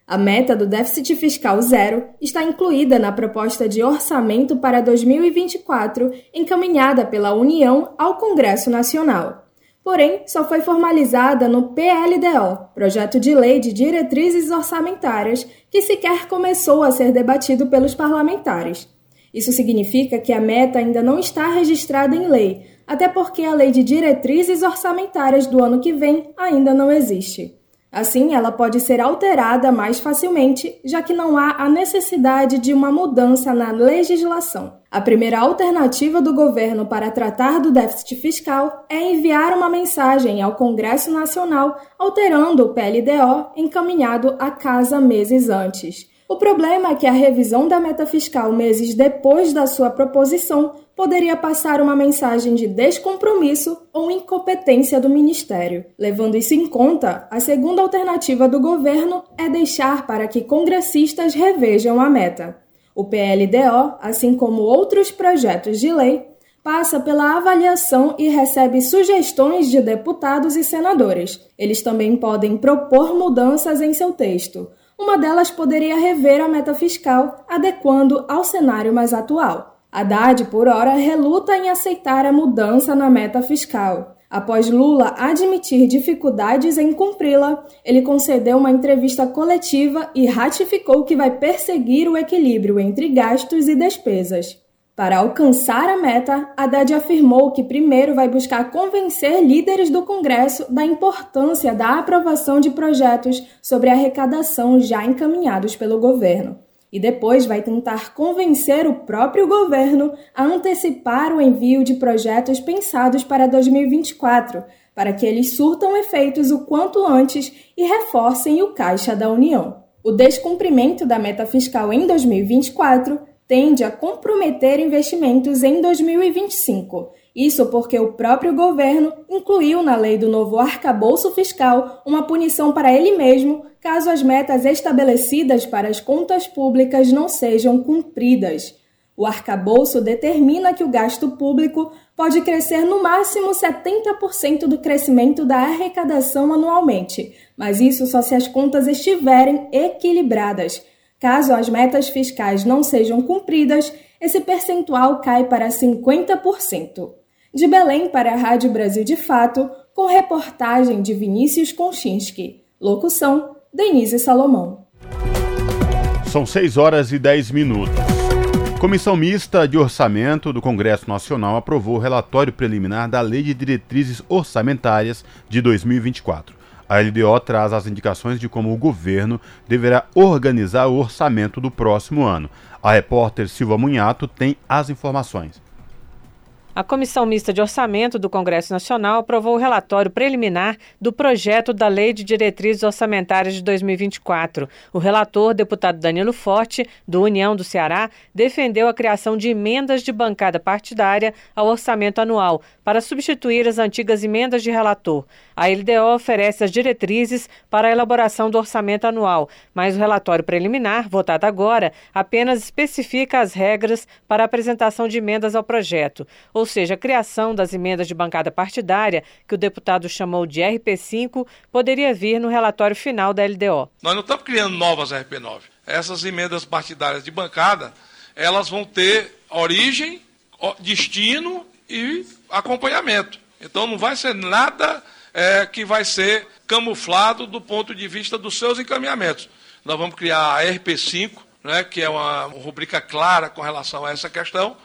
A meta do déficit fiscal zero está incluída na proposta de orçamento para 2024 encaminhada pela União ao Congresso Nacional porém só foi formalizada no PLDO, Projeto de Lei de Diretrizes Orçamentárias, que sequer começou a ser debatido pelos parlamentares. Isso significa que a meta ainda não está registrada em lei, até porque a Lei de Diretrizes Orçamentárias do ano que vem ainda não existe. Assim, ela pode ser alterada mais facilmente, já que não há a necessidade de uma mudança na legislação. A primeira alternativa do governo para tratar do déficit fiscal é enviar uma mensagem ao Congresso Nacional alterando o PLDO encaminhado à casa meses antes. O problema é que a revisão da meta fiscal meses depois da sua proposição poderia passar uma mensagem de descompromisso ou incompetência do Ministério. Levando isso em conta, a segunda alternativa do governo é deixar para que congressistas revejam a meta. O PLDO, assim como outros projetos de lei, passa pela avaliação e recebe sugestões de deputados e senadores. Eles também podem propor mudanças em seu texto. Uma delas poderia rever a meta fiscal, adequando ao cenário mais atual. Haddad, por hora, reluta em aceitar a mudança na meta fiscal. Após Lula admitir dificuldades em cumpri-la, ele concedeu uma entrevista coletiva e ratificou que vai perseguir o equilíbrio entre gastos e despesas. Para alcançar a meta, Haddad afirmou que primeiro vai buscar convencer líderes do Congresso da importância da aprovação de projetos sobre arrecadação já encaminhados pelo governo. E depois vai tentar convencer o próprio governo a antecipar o envio de projetos pensados para 2024, para que eles surtam efeitos o quanto antes e reforcem o caixa da União. O descumprimento da meta fiscal em 2024 tende a comprometer investimentos em 2025. Isso porque o próprio governo incluiu na lei do novo arcabouço fiscal uma punição para ele mesmo caso as metas estabelecidas para as contas públicas não sejam cumpridas. O arcabouço determina que o gasto público pode crescer no máximo 70% do crescimento da arrecadação anualmente, mas isso só se as contas estiverem equilibradas. Caso as metas fiscais não sejam cumpridas, esse percentual cai para 50%. De Belém para a Rádio Brasil de Fato, com reportagem de Vinícius Konchinski. Locução: Denise Salomão.
São 6 horas e 10 minutos. Comissão Mista de Orçamento do Congresso Nacional aprovou o relatório preliminar da Lei de Diretrizes Orçamentárias de 2024. A LDO traz as indicações de como o governo deverá organizar o orçamento do próximo ano. A repórter Silva Munhato tem as informações.
A Comissão Mista de Orçamento do Congresso Nacional aprovou o relatório preliminar do projeto da Lei de Diretrizes Orçamentárias de 2024. O relator, deputado Danilo Forte, do União do Ceará, defendeu a criação de emendas de bancada partidária ao orçamento anual, para substituir as antigas emendas de relator. A LDO oferece as diretrizes para a elaboração do orçamento anual, mas o relatório preliminar, votado agora, apenas especifica as regras para a apresentação de emendas ao projeto, ou seja, a criação das emendas de bancada partidária, que o deputado chamou de RP5, poderia vir no relatório final da LDO.
Nós não estamos criando novas RP9. Essas emendas partidárias de bancada, elas vão ter origem, destino e acompanhamento. Então não vai ser nada é, que vai ser camuflado do ponto de vista dos seus encaminhamentos. Nós vamos criar a RP5, né, que é uma rubrica clara com relação a essa questão,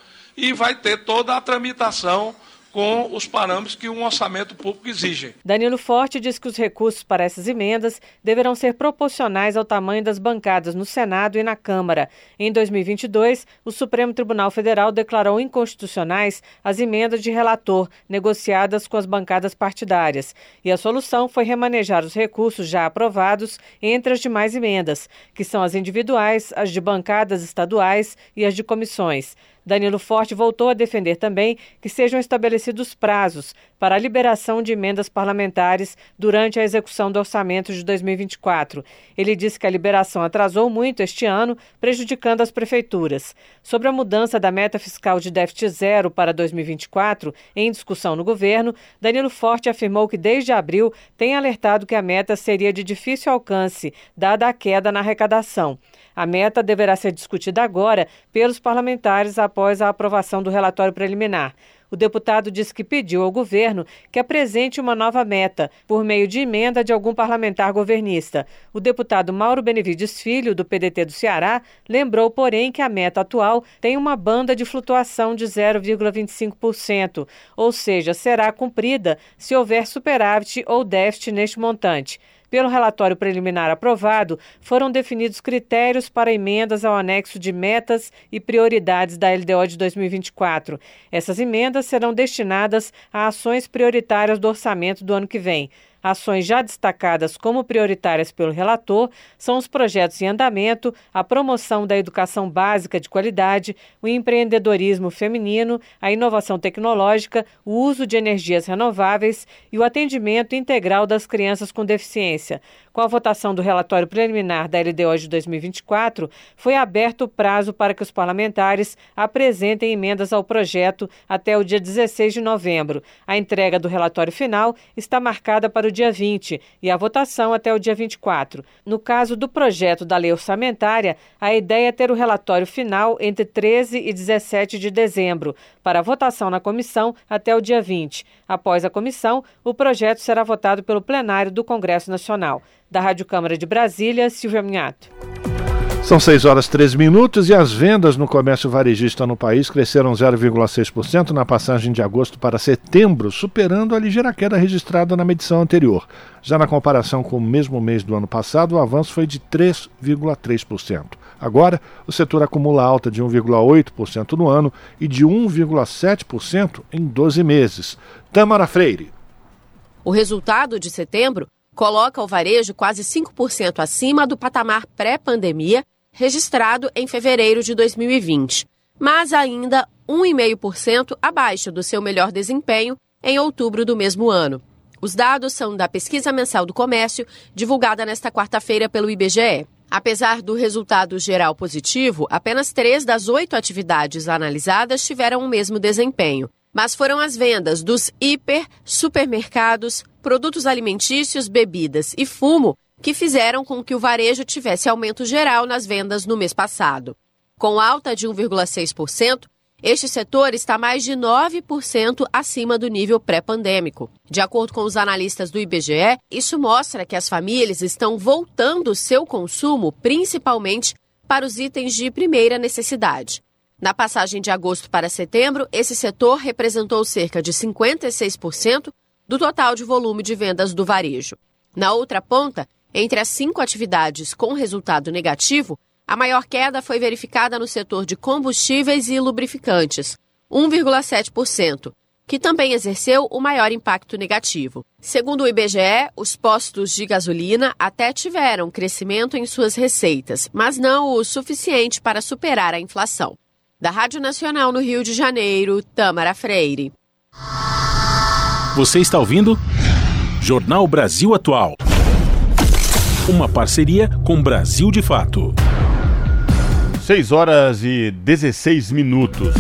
e vai ter toda a tramitação com os parâmetros que um orçamento público exige.
Danilo Forte diz que os recursos para essas emendas deverão ser proporcionais ao tamanho das bancadas no Senado e na Câmara. Em 2022, o Supremo Tribunal Federal declarou inconstitucionais as emendas de relator negociadas com as bancadas partidárias. E a solução foi remanejar os recursos já aprovados entre as demais emendas, que são as individuais, as de bancadas estaduais e as de comissões. Danilo Forte voltou a defender também que sejam estabelecidos prazos para a liberação de emendas parlamentares durante a execução do orçamento de 2024. Ele disse que a liberação atrasou muito este ano, prejudicando as prefeituras. Sobre a mudança da meta fiscal de déficit zero para 2024, em discussão no governo, Danilo Forte afirmou que desde abril tem alertado que a meta seria de difícil alcance, dada a queda na arrecadação. A meta deverá ser discutida agora pelos parlamentares após a aprovação do relatório preliminar. O deputado disse que pediu ao governo que apresente uma nova meta por meio de emenda de algum parlamentar governista. O deputado Mauro Benevides Filho, do PDT do Ceará, lembrou, porém, que a meta atual tem uma banda de flutuação de 0,25%, ou seja, será cumprida se houver superávit ou déficit neste montante. Pelo relatório preliminar aprovado, foram definidos critérios para emendas ao anexo de metas e prioridades da LDO de 2024. Essas emendas serão destinadas a ações prioritárias do orçamento do ano que vem. Ações já destacadas como prioritárias pelo relator são os projetos em andamento, a promoção da educação básica de qualidade, o empreendedorismo feminino, a inovação tecnológica, o uso de energias renováveis e o atendimento integral das crianças com deficiência. Com a votação do relatório preliminar da LDO de 2024, foi aberto o prazo para que os parlamentares apresentem emendas ao projeto até o dia 16 de novembro. A entrega do relatório final está marcada para o dia 20 e a votação até o dia 24. No caso do projeto da lei orçamentária, a ideia é ter o relatório final entre 13 e 17 de dezembro, para votação na comissão até o dia 20. Após a comissão, o projeto será votado pelo plenário do Congresso Nacional. Da Rádio Câmara de Brasília, Silvia Minhato.
São 6 horas 13 minutos e as vendas no comércio varejista no país cresceram 0,6% na passagem de agosto para setembro, superando a ligeira queda registrada na medição anterior. Já na comparação com o mesmo mês do ano passado, o avanço foi de 3,3%. Agora, o setor acumula alta de 1,8% no ano e de 1,7% em 12 meses. Tamara Freire.
O resultado de setembro coloca o varejo quase 5% acima do patamar pré-pandemia registrado em fevereiro de 2020, mas ainda 1,5% abaixo do seu melhor desempenho em outubro do mesmo ano. Os dados são da Pesquisa Mensal do Comércio, divulgada nesta quarta-feira pelo IBGE. Apesar do resultado geral positivo, apenas três das oito atividades analisadas tiveram o mesmo desempenho. Mas foram as vendas dos hiper, supermercados, produtos alimentícios, bebidas e fumo que fizeram com que o varejo tivesse aumento geral nas vendas no mês passado. Com alta de 1,6%, este setor está mais de 9% acima do nível pré-pandêmico. De acordo com os analistas do IBGE, isso mostra que as famílias estão voltando seu consumo principalmente para os itens de primeira necessidade. Na passagem de agosto para setembro, esse setor representou cerca de 56% do total de volume de vendas do varejo. Na outra ponta, entre as cinco atividades com resultado negativo, a maior queda foi verificada no setor de combustíveis e lubrificantes, 1,7%, que também exerceu o maior impacto negativo. Segundo o IBGE, os postos de gasolina até tiveram crescimento em suas receitas, mas não o suficiente para superar a inflação. Da Rádio Nacional no Rio de Janeiro, Tamara Freire.
Você está ouvindo? Jornal Brasil Atual. Uma parceria com Brasil de Fato.
6 horas e 16 minutos.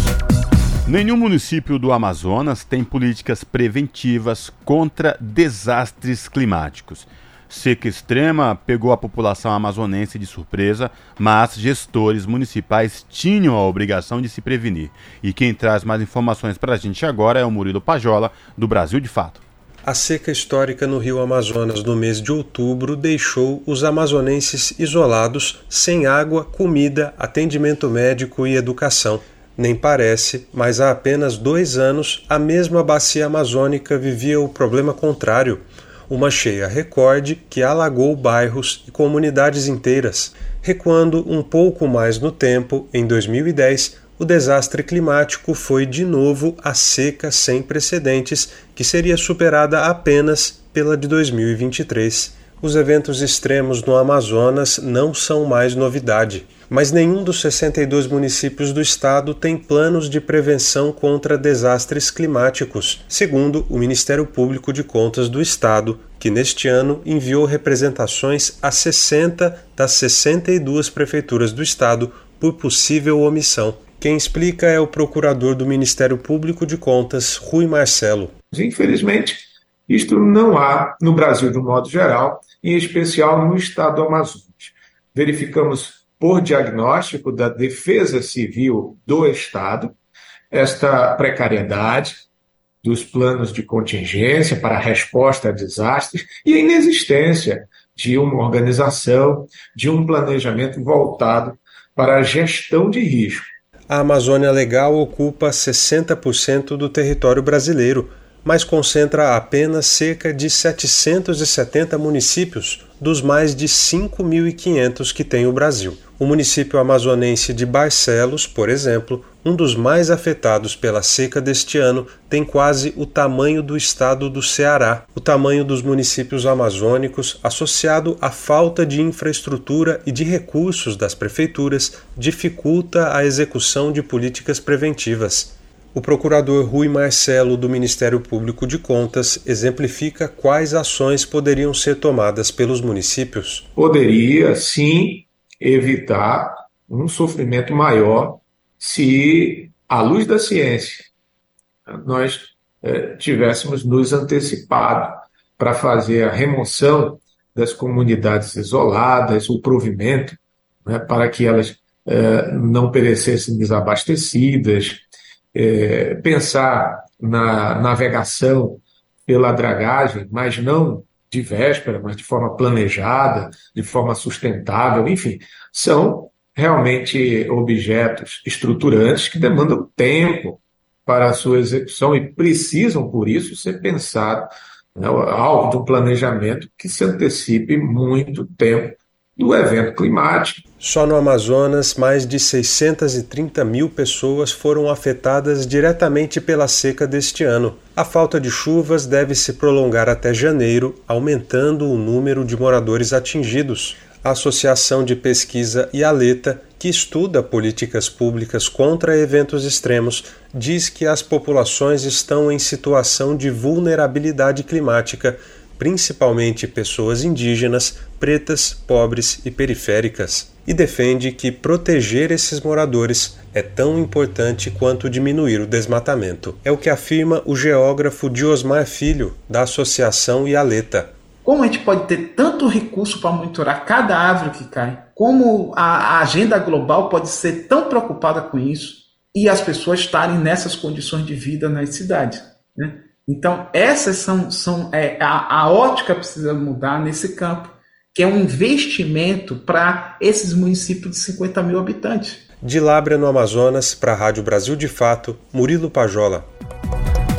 Nenhum município do Amazonas tem políticas preventivas contra desastres climáticos. Seca extrema pegou a população amazonense de surpresa, mas gestores municipais tinham a obrigação de se prevenir. E quem traz mais informações para a gente agora é o Murilo Pajola, do Brasil de Fato.
A seca histórica no rio Amazonas no mês de outubro deixou os amazonenses isolados, sem água, comida, atendimento médico e educação. Nem parece, mas há apenas dois anos a mesma bacia amazônica vivia o problema contrário uma cheia recorde que alagou bairros e comunidades inteiras. Recuando um pouco mais no tempo, em 2010, o desastre climático foi de novo a seca sem precedentes, que seria superada apenas pela de 2023. Os eventos extremos no Amazonas não são mais novidade mas nenhum dos 62 municípios do estado tem planos de prevenção contra desastres climáticos, segundo o Ministério Público de Contas do Estado, que neste ano enviou representações a 60 das 62 prefeituras do estado por possível omissão. Quem explica é o procurador do Ministério Público de Contas, Rui Marcelo.
Infelizmente, isto não há no Brasil de um modo geral, em especial no estado do Amazonas. Verificamos por diagnóstico da Defesa Civil do Estado, esta precariedade dos planos de contingência para resposta a desastres e a inexistência de uma organização, de um planejamento voltado para a gestão de risco.
A Amazônia Legal ocupa 60% do território brasileiro, mas concentra apenas cerca de 770 municípios dos mais de 5.500 que tem o Brasil. O município amazonense de Barcelos, por exemplo, um dos mais afetados pela seca deste ano, tem quase o tamanho do estado do Ceará. O tamanho dos municípios amazônicos, associado à falta de infraestrutura e de recursos das prefeituras, dificulta a execução de políticas preventivas. O procurador Rui Marcelo, do Ministério Público de Contas, exemplifica quais ações poderiam ser tomadas pelos municípios.
Poderia, sim, evitar um sofrimento maior se, à luz da ciência, nós eh, tivéssemos nos antecipado para fazer a remoção das comunidades isoladas, o provimento, né, para que elas eh, não perecessem desabastecidas, é, pensar na navegação pela dragagem, mas não de véspera, mas de forma planejada, de forma sustentável, enfim, são realmente objetos estruturantes que demandam tempo para a sua execução e precisam, por isso, ser pensados né, de um planejamento que se antecipe muito tempo do evento climático.
Só no Amazonas, mais de 630 mil pessoas foram afetadas diretamente pela seca deste ano. A falta de chuvas deve se prolongar até janeiro, aumentando o número de moradores atingidos. A Associação de Pesquisa Ialeta, que estuda políticas públicas contra eventos extremos, diz que as populações estão em situação de vulnerabilidade climática principalmente pessoas indígenas, pretas, pobres e periféricas, e defende que proteger esses moradores é tão importante quanto diminuir o desmatamento. É o que afirma o geógrafo Diosmar Filho, da Associação Ialeta.
Como a gente pode ter tanto recurso para monitorar cada árvore que cai, como a, a agenda global pode ser tão preocupada com isso e as pessoas estarem nessas condições de vida nas cidades, né? Então, essas são, são é, a, a ótica precisa mudar nesse campo, que é um investimento para esses municípios de 50 mil habitantes.
De Lábrea, no Amazonas, para a Rádio Brasil de Fato, Murilo Pajola.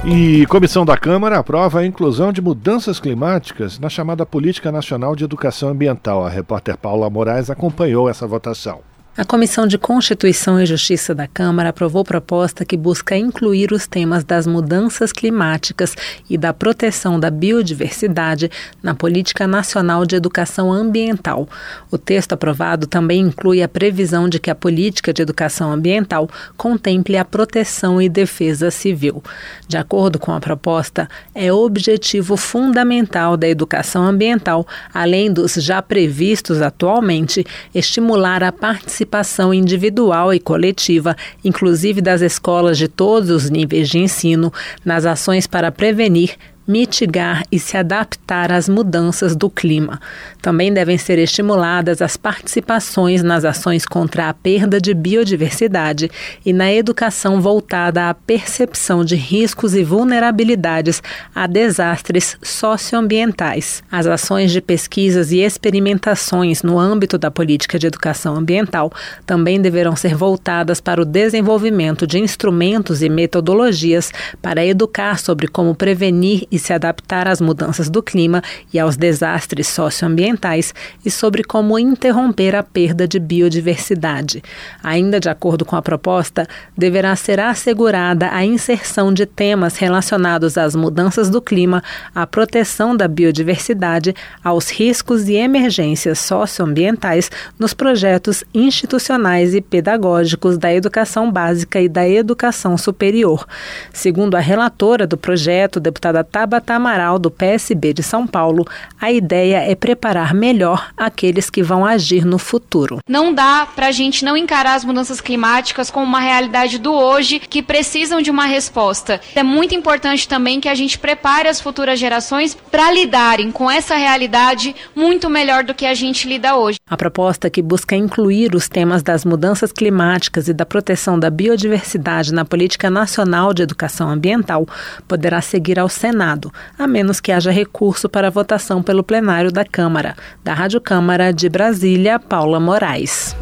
E comissão da Câmara aprova a inclusão de mudanças climáticas na chamada Política Nacional de Educação Ambiental. A repórter Paula Moraes acompanhou essa votação.
A Comissão de Constituição e Justiça da Câmara aprovou proposta que busca incluir os temas das mudanças climáticas e da proteção da biodiversidade na Política Nacional de Educação Ambiental. O texto aprovado também inclui a previsão de que a política de educação ambiental contemple a proteção e defesa civil. De acordo com a proposta, é objetivo fundamental da educação ambiental, além dos já previstos atualmente, estimular a participação participação individual e coletiva, inclusive das escolas de todos os níveis de ensino, nas ações para prevenir, mitigar e se adaptar às mudanças do clima. Também devem ser estimuladas as participações nas ações contra a perda de biodiversidade e na educação voltada à percepção de riscos e vulnerabilidades a desastres socioambientais. As ações de pesquisas e experimentações no âmbito da política de educação ambiental também deverão ser voltadas para o desenvolvimento de instrumentos e metodologias para educar sobre como prevenir e se adaptar às mudanças do clima e aos desastres socioambientais e sobre como interromper a perda de biodiversidade. Ainda de acordo com a proposta, deverá ser assegurada a inserção de temas relacionados às mudanças do clima, à proteção da biodiversidade, aos riscos e emergências socioambientais nos projetos institucionais e pedagógicos da educação básica e da educação superior. Segundo a relatora do projeto, deputada Tabata Amaral, do PSB de São Paulo, a ideia é preparar melhor aqueles que vão agir no futuro.
Não dá para a gente não encarar as mudanças climáticas como uma realidade do hoje que precisam de uma resposta. É muito importante também que a gente prepare as futuras gerações para lidarem com essa realidade muito melhor do que a gente lida hoje.
A proposta que busca incluir os temas das mudanças climáticas e da proteção da biodiversidade na Política Nacional de Educação Ambiental poderá seguir ao Senado Senado, a menos que haja recurso para votação pelo plenário da Câmara. Da Rádio Câmara de Brasília, Paula Moraes.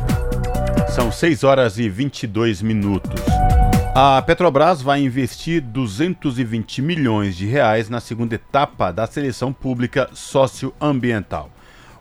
São 6 horas e 22 minutos. A Petrobras vai investir 220 milhões de reais na segunda etapa da seleção pública socioambiental.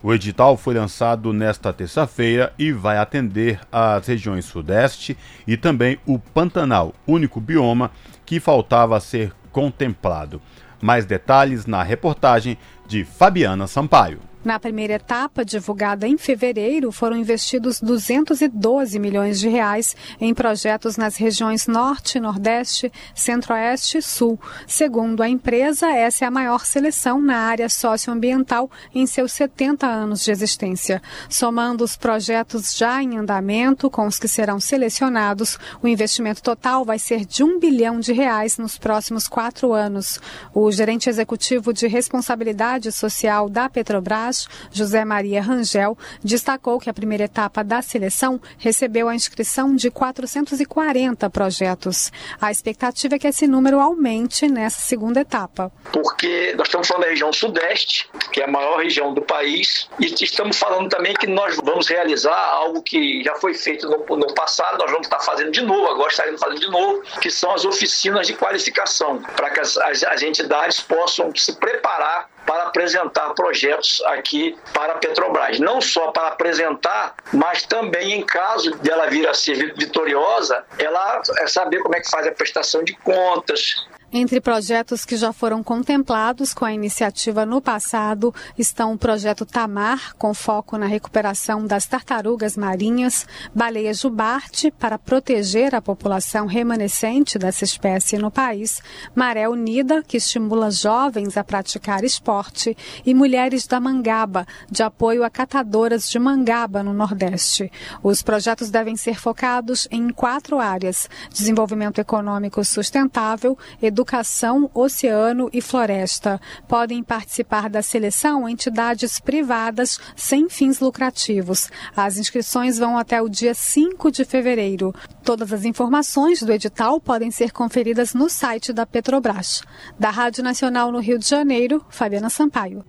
O edital foi lançado nesta terça-feira e vai atender as regiões Sudeste e também o Pantanal, único bioma que faltava ser contemplado. Mais detalhes na reportagem de Fabiana Sampaio.
Na primeira etapa, divulgada em fevereiro, foram investidos 212 milhões de reais em projetos nas regiões Norte, Nordeste, Centro-Oeste e Sul. Segundo a empresa, essa é a maior seleção na área socioambiental em seus 70 anos de existência. Somando os projetos já em andamento com os que serão selecionados, o investimento total vai ser de um bilhão de reais nos próximos quatro anos. O gerente executivo de responsabilidade social da Petrobras, José Maria Rangel, destacou que a primeira etapa da seleção recebeu a inscrição de 440 projetos. A expectativa é que esse número aumente nessa segunda etapa.
Porque nós estamos falando da região sudeste, que é a maior região do país, e estamos falando também que nós vamos realizar algo que já foi feito no, no passado, nós vamos estar fazendo de novo, agora estaremos fazendo de novo, que são as oficinas de qualificação, para que as, as, as entidades possam se preparar para apresentar projetos aqui para a Petrobras. Não só para apresentar, mas também em caso dela vir a ser vitoriosa, ela é saber como é que faz a prestação de contas,
entre projetos que já foram contemplados com a iniciativa no passado estão o projeto Tamar, com foco na recuperação das tartarugas marinhas, baleia jubarte, para proteger a população remanescente dessa espécie no país, Maré Unida, que estimula jovens a praticar esporte, e Mulheres da Mangaba, de apoio a catadoras de mangaba no Nordeste. Os projetos devem ser focados em quatro áreas: desenvolvimento econômico sustentável, educação educação, oceano e floresta. Podem participar da seleção entidades privadas sem fins lucrativos. As inscrições vão até o dia 5 de fevereiro. Todas as informações do edital podem ser conferidas no site da Petrobras. Da Rádio Nacional no Rio de Janeiro, Fabiana Sampaio.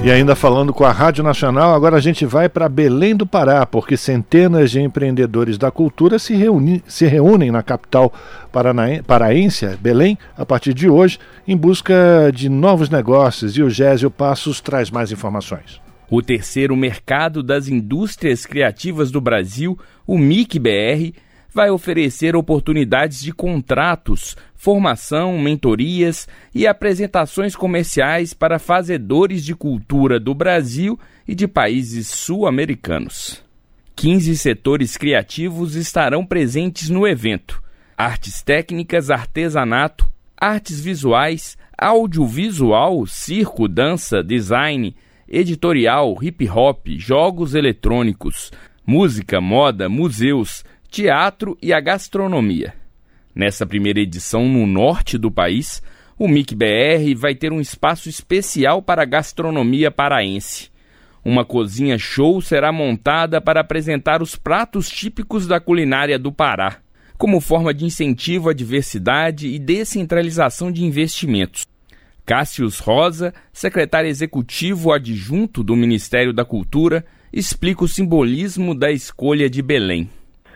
E ainda falando com a Rádio Nacional, agora a gente vai para Belém do Pará, porque centenas de empreendedores da cultura se, reuni se reúnem na capital paraense, Belém, a partir de hoje, em busca de novos negócios. E o Gésio Passos traz mais informações.
O terceiro mercado das indústrias criativas do Brasil, o MIC-BR, vai oferecer oportunidades de contratos, formação, mentorias e apresentações comerciais para fazedores de cultura do Brasil e de países sul-americanos. 15 setores criativos estarão presentes no evento: artes técnicas, artesanato, artes visuais, audiovisual, circo, dança, design, editorial, hip hop, jogos eletrônicos, música, moda, museus, teatro e a gastronomia. Nessa primeira edição no norte do país, o MIC-BR vai ter um espaço especial para a gastronomia paraense. Uma cozinha show será montada para apresentar os pratos típicos da culinária do Pará, como forma de incentivo à diversidade e descentralização de investimentos. Cássius Rosa, secretário executivo adjunto do Ministério da Cultura, explica o simbolismo da escolha de Belém.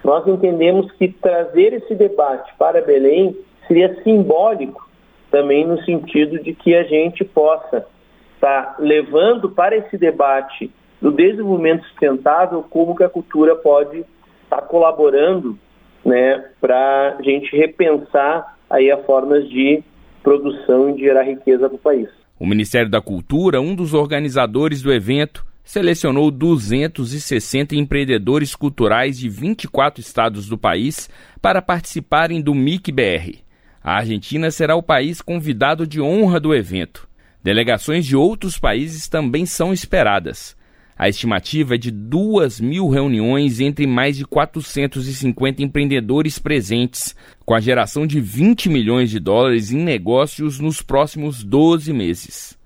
Nós entendemos que trazer esse debate para Belém seria simbólico também no sentido de que a gente possa estar levando para esse debate do desenvolvimento sustentável como que a cultura pode estar colaborando né, para a gente repensar aí as formas de produção e de gerar riqueza para o país.
O Ministério da Cultura, um dos organizadores do evento, selecionou 260 empreendedores culturais de 24 estados do país para participarem do MIC-BR. A Argentina será o país convidado de honra do evento. Delegações de outros países também são esperadas. A estimativa é de 2 mil reuniões entre mais de 450 empreendedores presentes, com a geração de 20 milhões de dólares em negócios nos próximos 12 meses.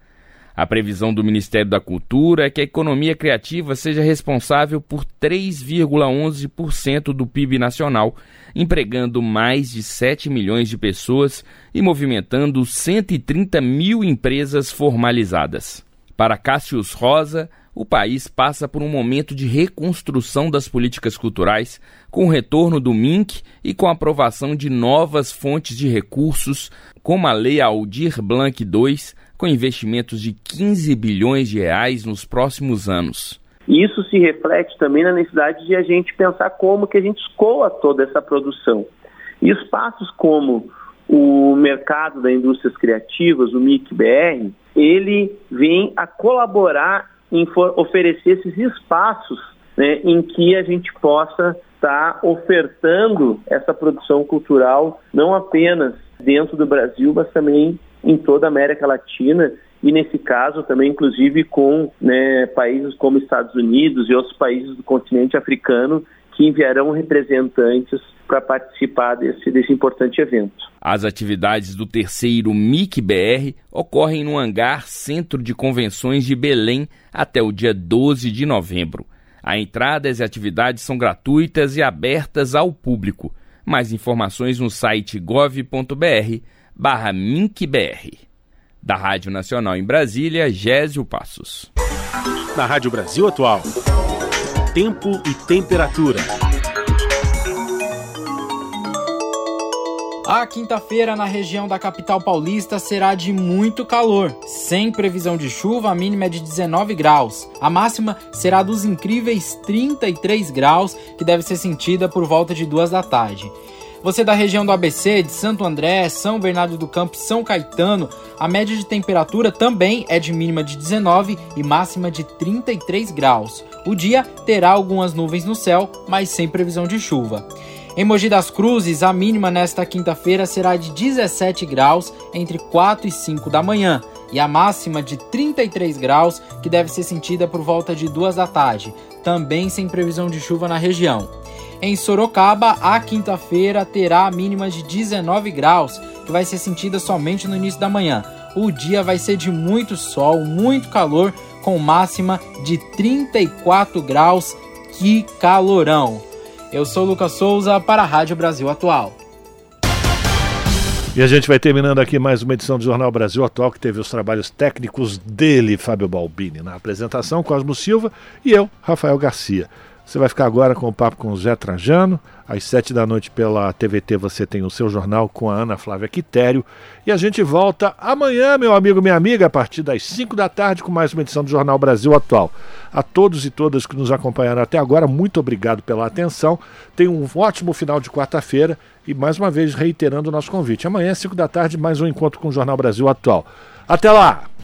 A previsão do Ministério da Cultura é que a economia criativa seja responsável por 3,11% do PIB nacional, empregando mais de 7 milhões de pessoas e movimentando 130 mil empresas formalizadas. Para Cássius Rosa, o país passa por um momento de reconstrução das políticas culturais, com o retorno do MINC e com a aprovação de novas fontes de recursos, como a Lei Aldir Blanc II, com investimentos de 15 bilhões de reais nos próximos anos.
Isso se reflete também na necessidade de a gente pensar como que a gente escoa toda essa produção. E espaços como o mercado das indústrias criativas, o MIC-BR, ele vem a colaborar em oferecer esses espaços né, em que a gente possa estar tá ofertando essa produção cultural, não apenas dentro do Brasil, mas também em toda a América Latina e nesse caso também inclusive com né, países como Estados Unidos e outros países do continente africano que enviarão representantes para participar desse, desse importante evento.
As atividades do terceiro MIC-BR ocorrem no hangar Centro de Convenções de Belém até o dia 12 de novembro. A entradas e atividades são gratuitas e abertas ao público. Mais informações no site gov.br barra MINCBR. Da Rádio Nacional em Brasília, Gésio Passos.
Na Rádio Brasil Atual, tempo e temperatura.
A quinta-feira na região da capital paulista será de muito calor, sem previsão de chuva, a mínima é de 19 graus. A máxima será dos incríveis 33 graus, que deve ser sentida por volta de duas da tarde. Você da região do ABC, de Santo André, São Bernardo do Campo, São Caetano, a média de temperatura também é de mínima de 19 e máxima de 33 graus. O dia terá algumas nuvens no céu, mas sem previsão de chuva. Em Mogi das Cruzes, a mínima nesta quinta-feira será de 17 graus entre 4 e 5 da manhã e a máxima de 33 graus, que deve ser sentida por volta de 2 da tarde, também sem previsão de chuva na região. Em Sorocaba, a quinta-feira terá a mínima de 19 graus, que vai ser sentida somente no início da manhã. O dia vai ser de muito sol, muito calor, com máxima de 34 graus. Que calorão! Eu sou Lucas Souza para a Rádio Brasil Atual.
E a gente vai terminando aqui mais uma edição do Jornal Brasil Atual, que teve os trabalhos técnicos dele, Fábio Balbini, na apresentação, Cosmo Silva e eu, Rafael Garcia. Você vai ficar agora com o papo com o Zé Trajano. Às sete da noite pela TVT você tem o seu jornal com a Ana Flávia Quitério. E a gente volta amanhã, meu amigo, minha amiga, a partir das cinco da tarde com mais uma edição do Jornal Brasil Atual. A todos e todas que nos acompanharam até agora, muito obrigado pela atenção. Tenham um ótimo final de quarta-feira e mais uma vez reiterando o nosso convite. Amanhã, cinco da tarde, mais um encontro com o Jornal Brasil Atual. Até lá!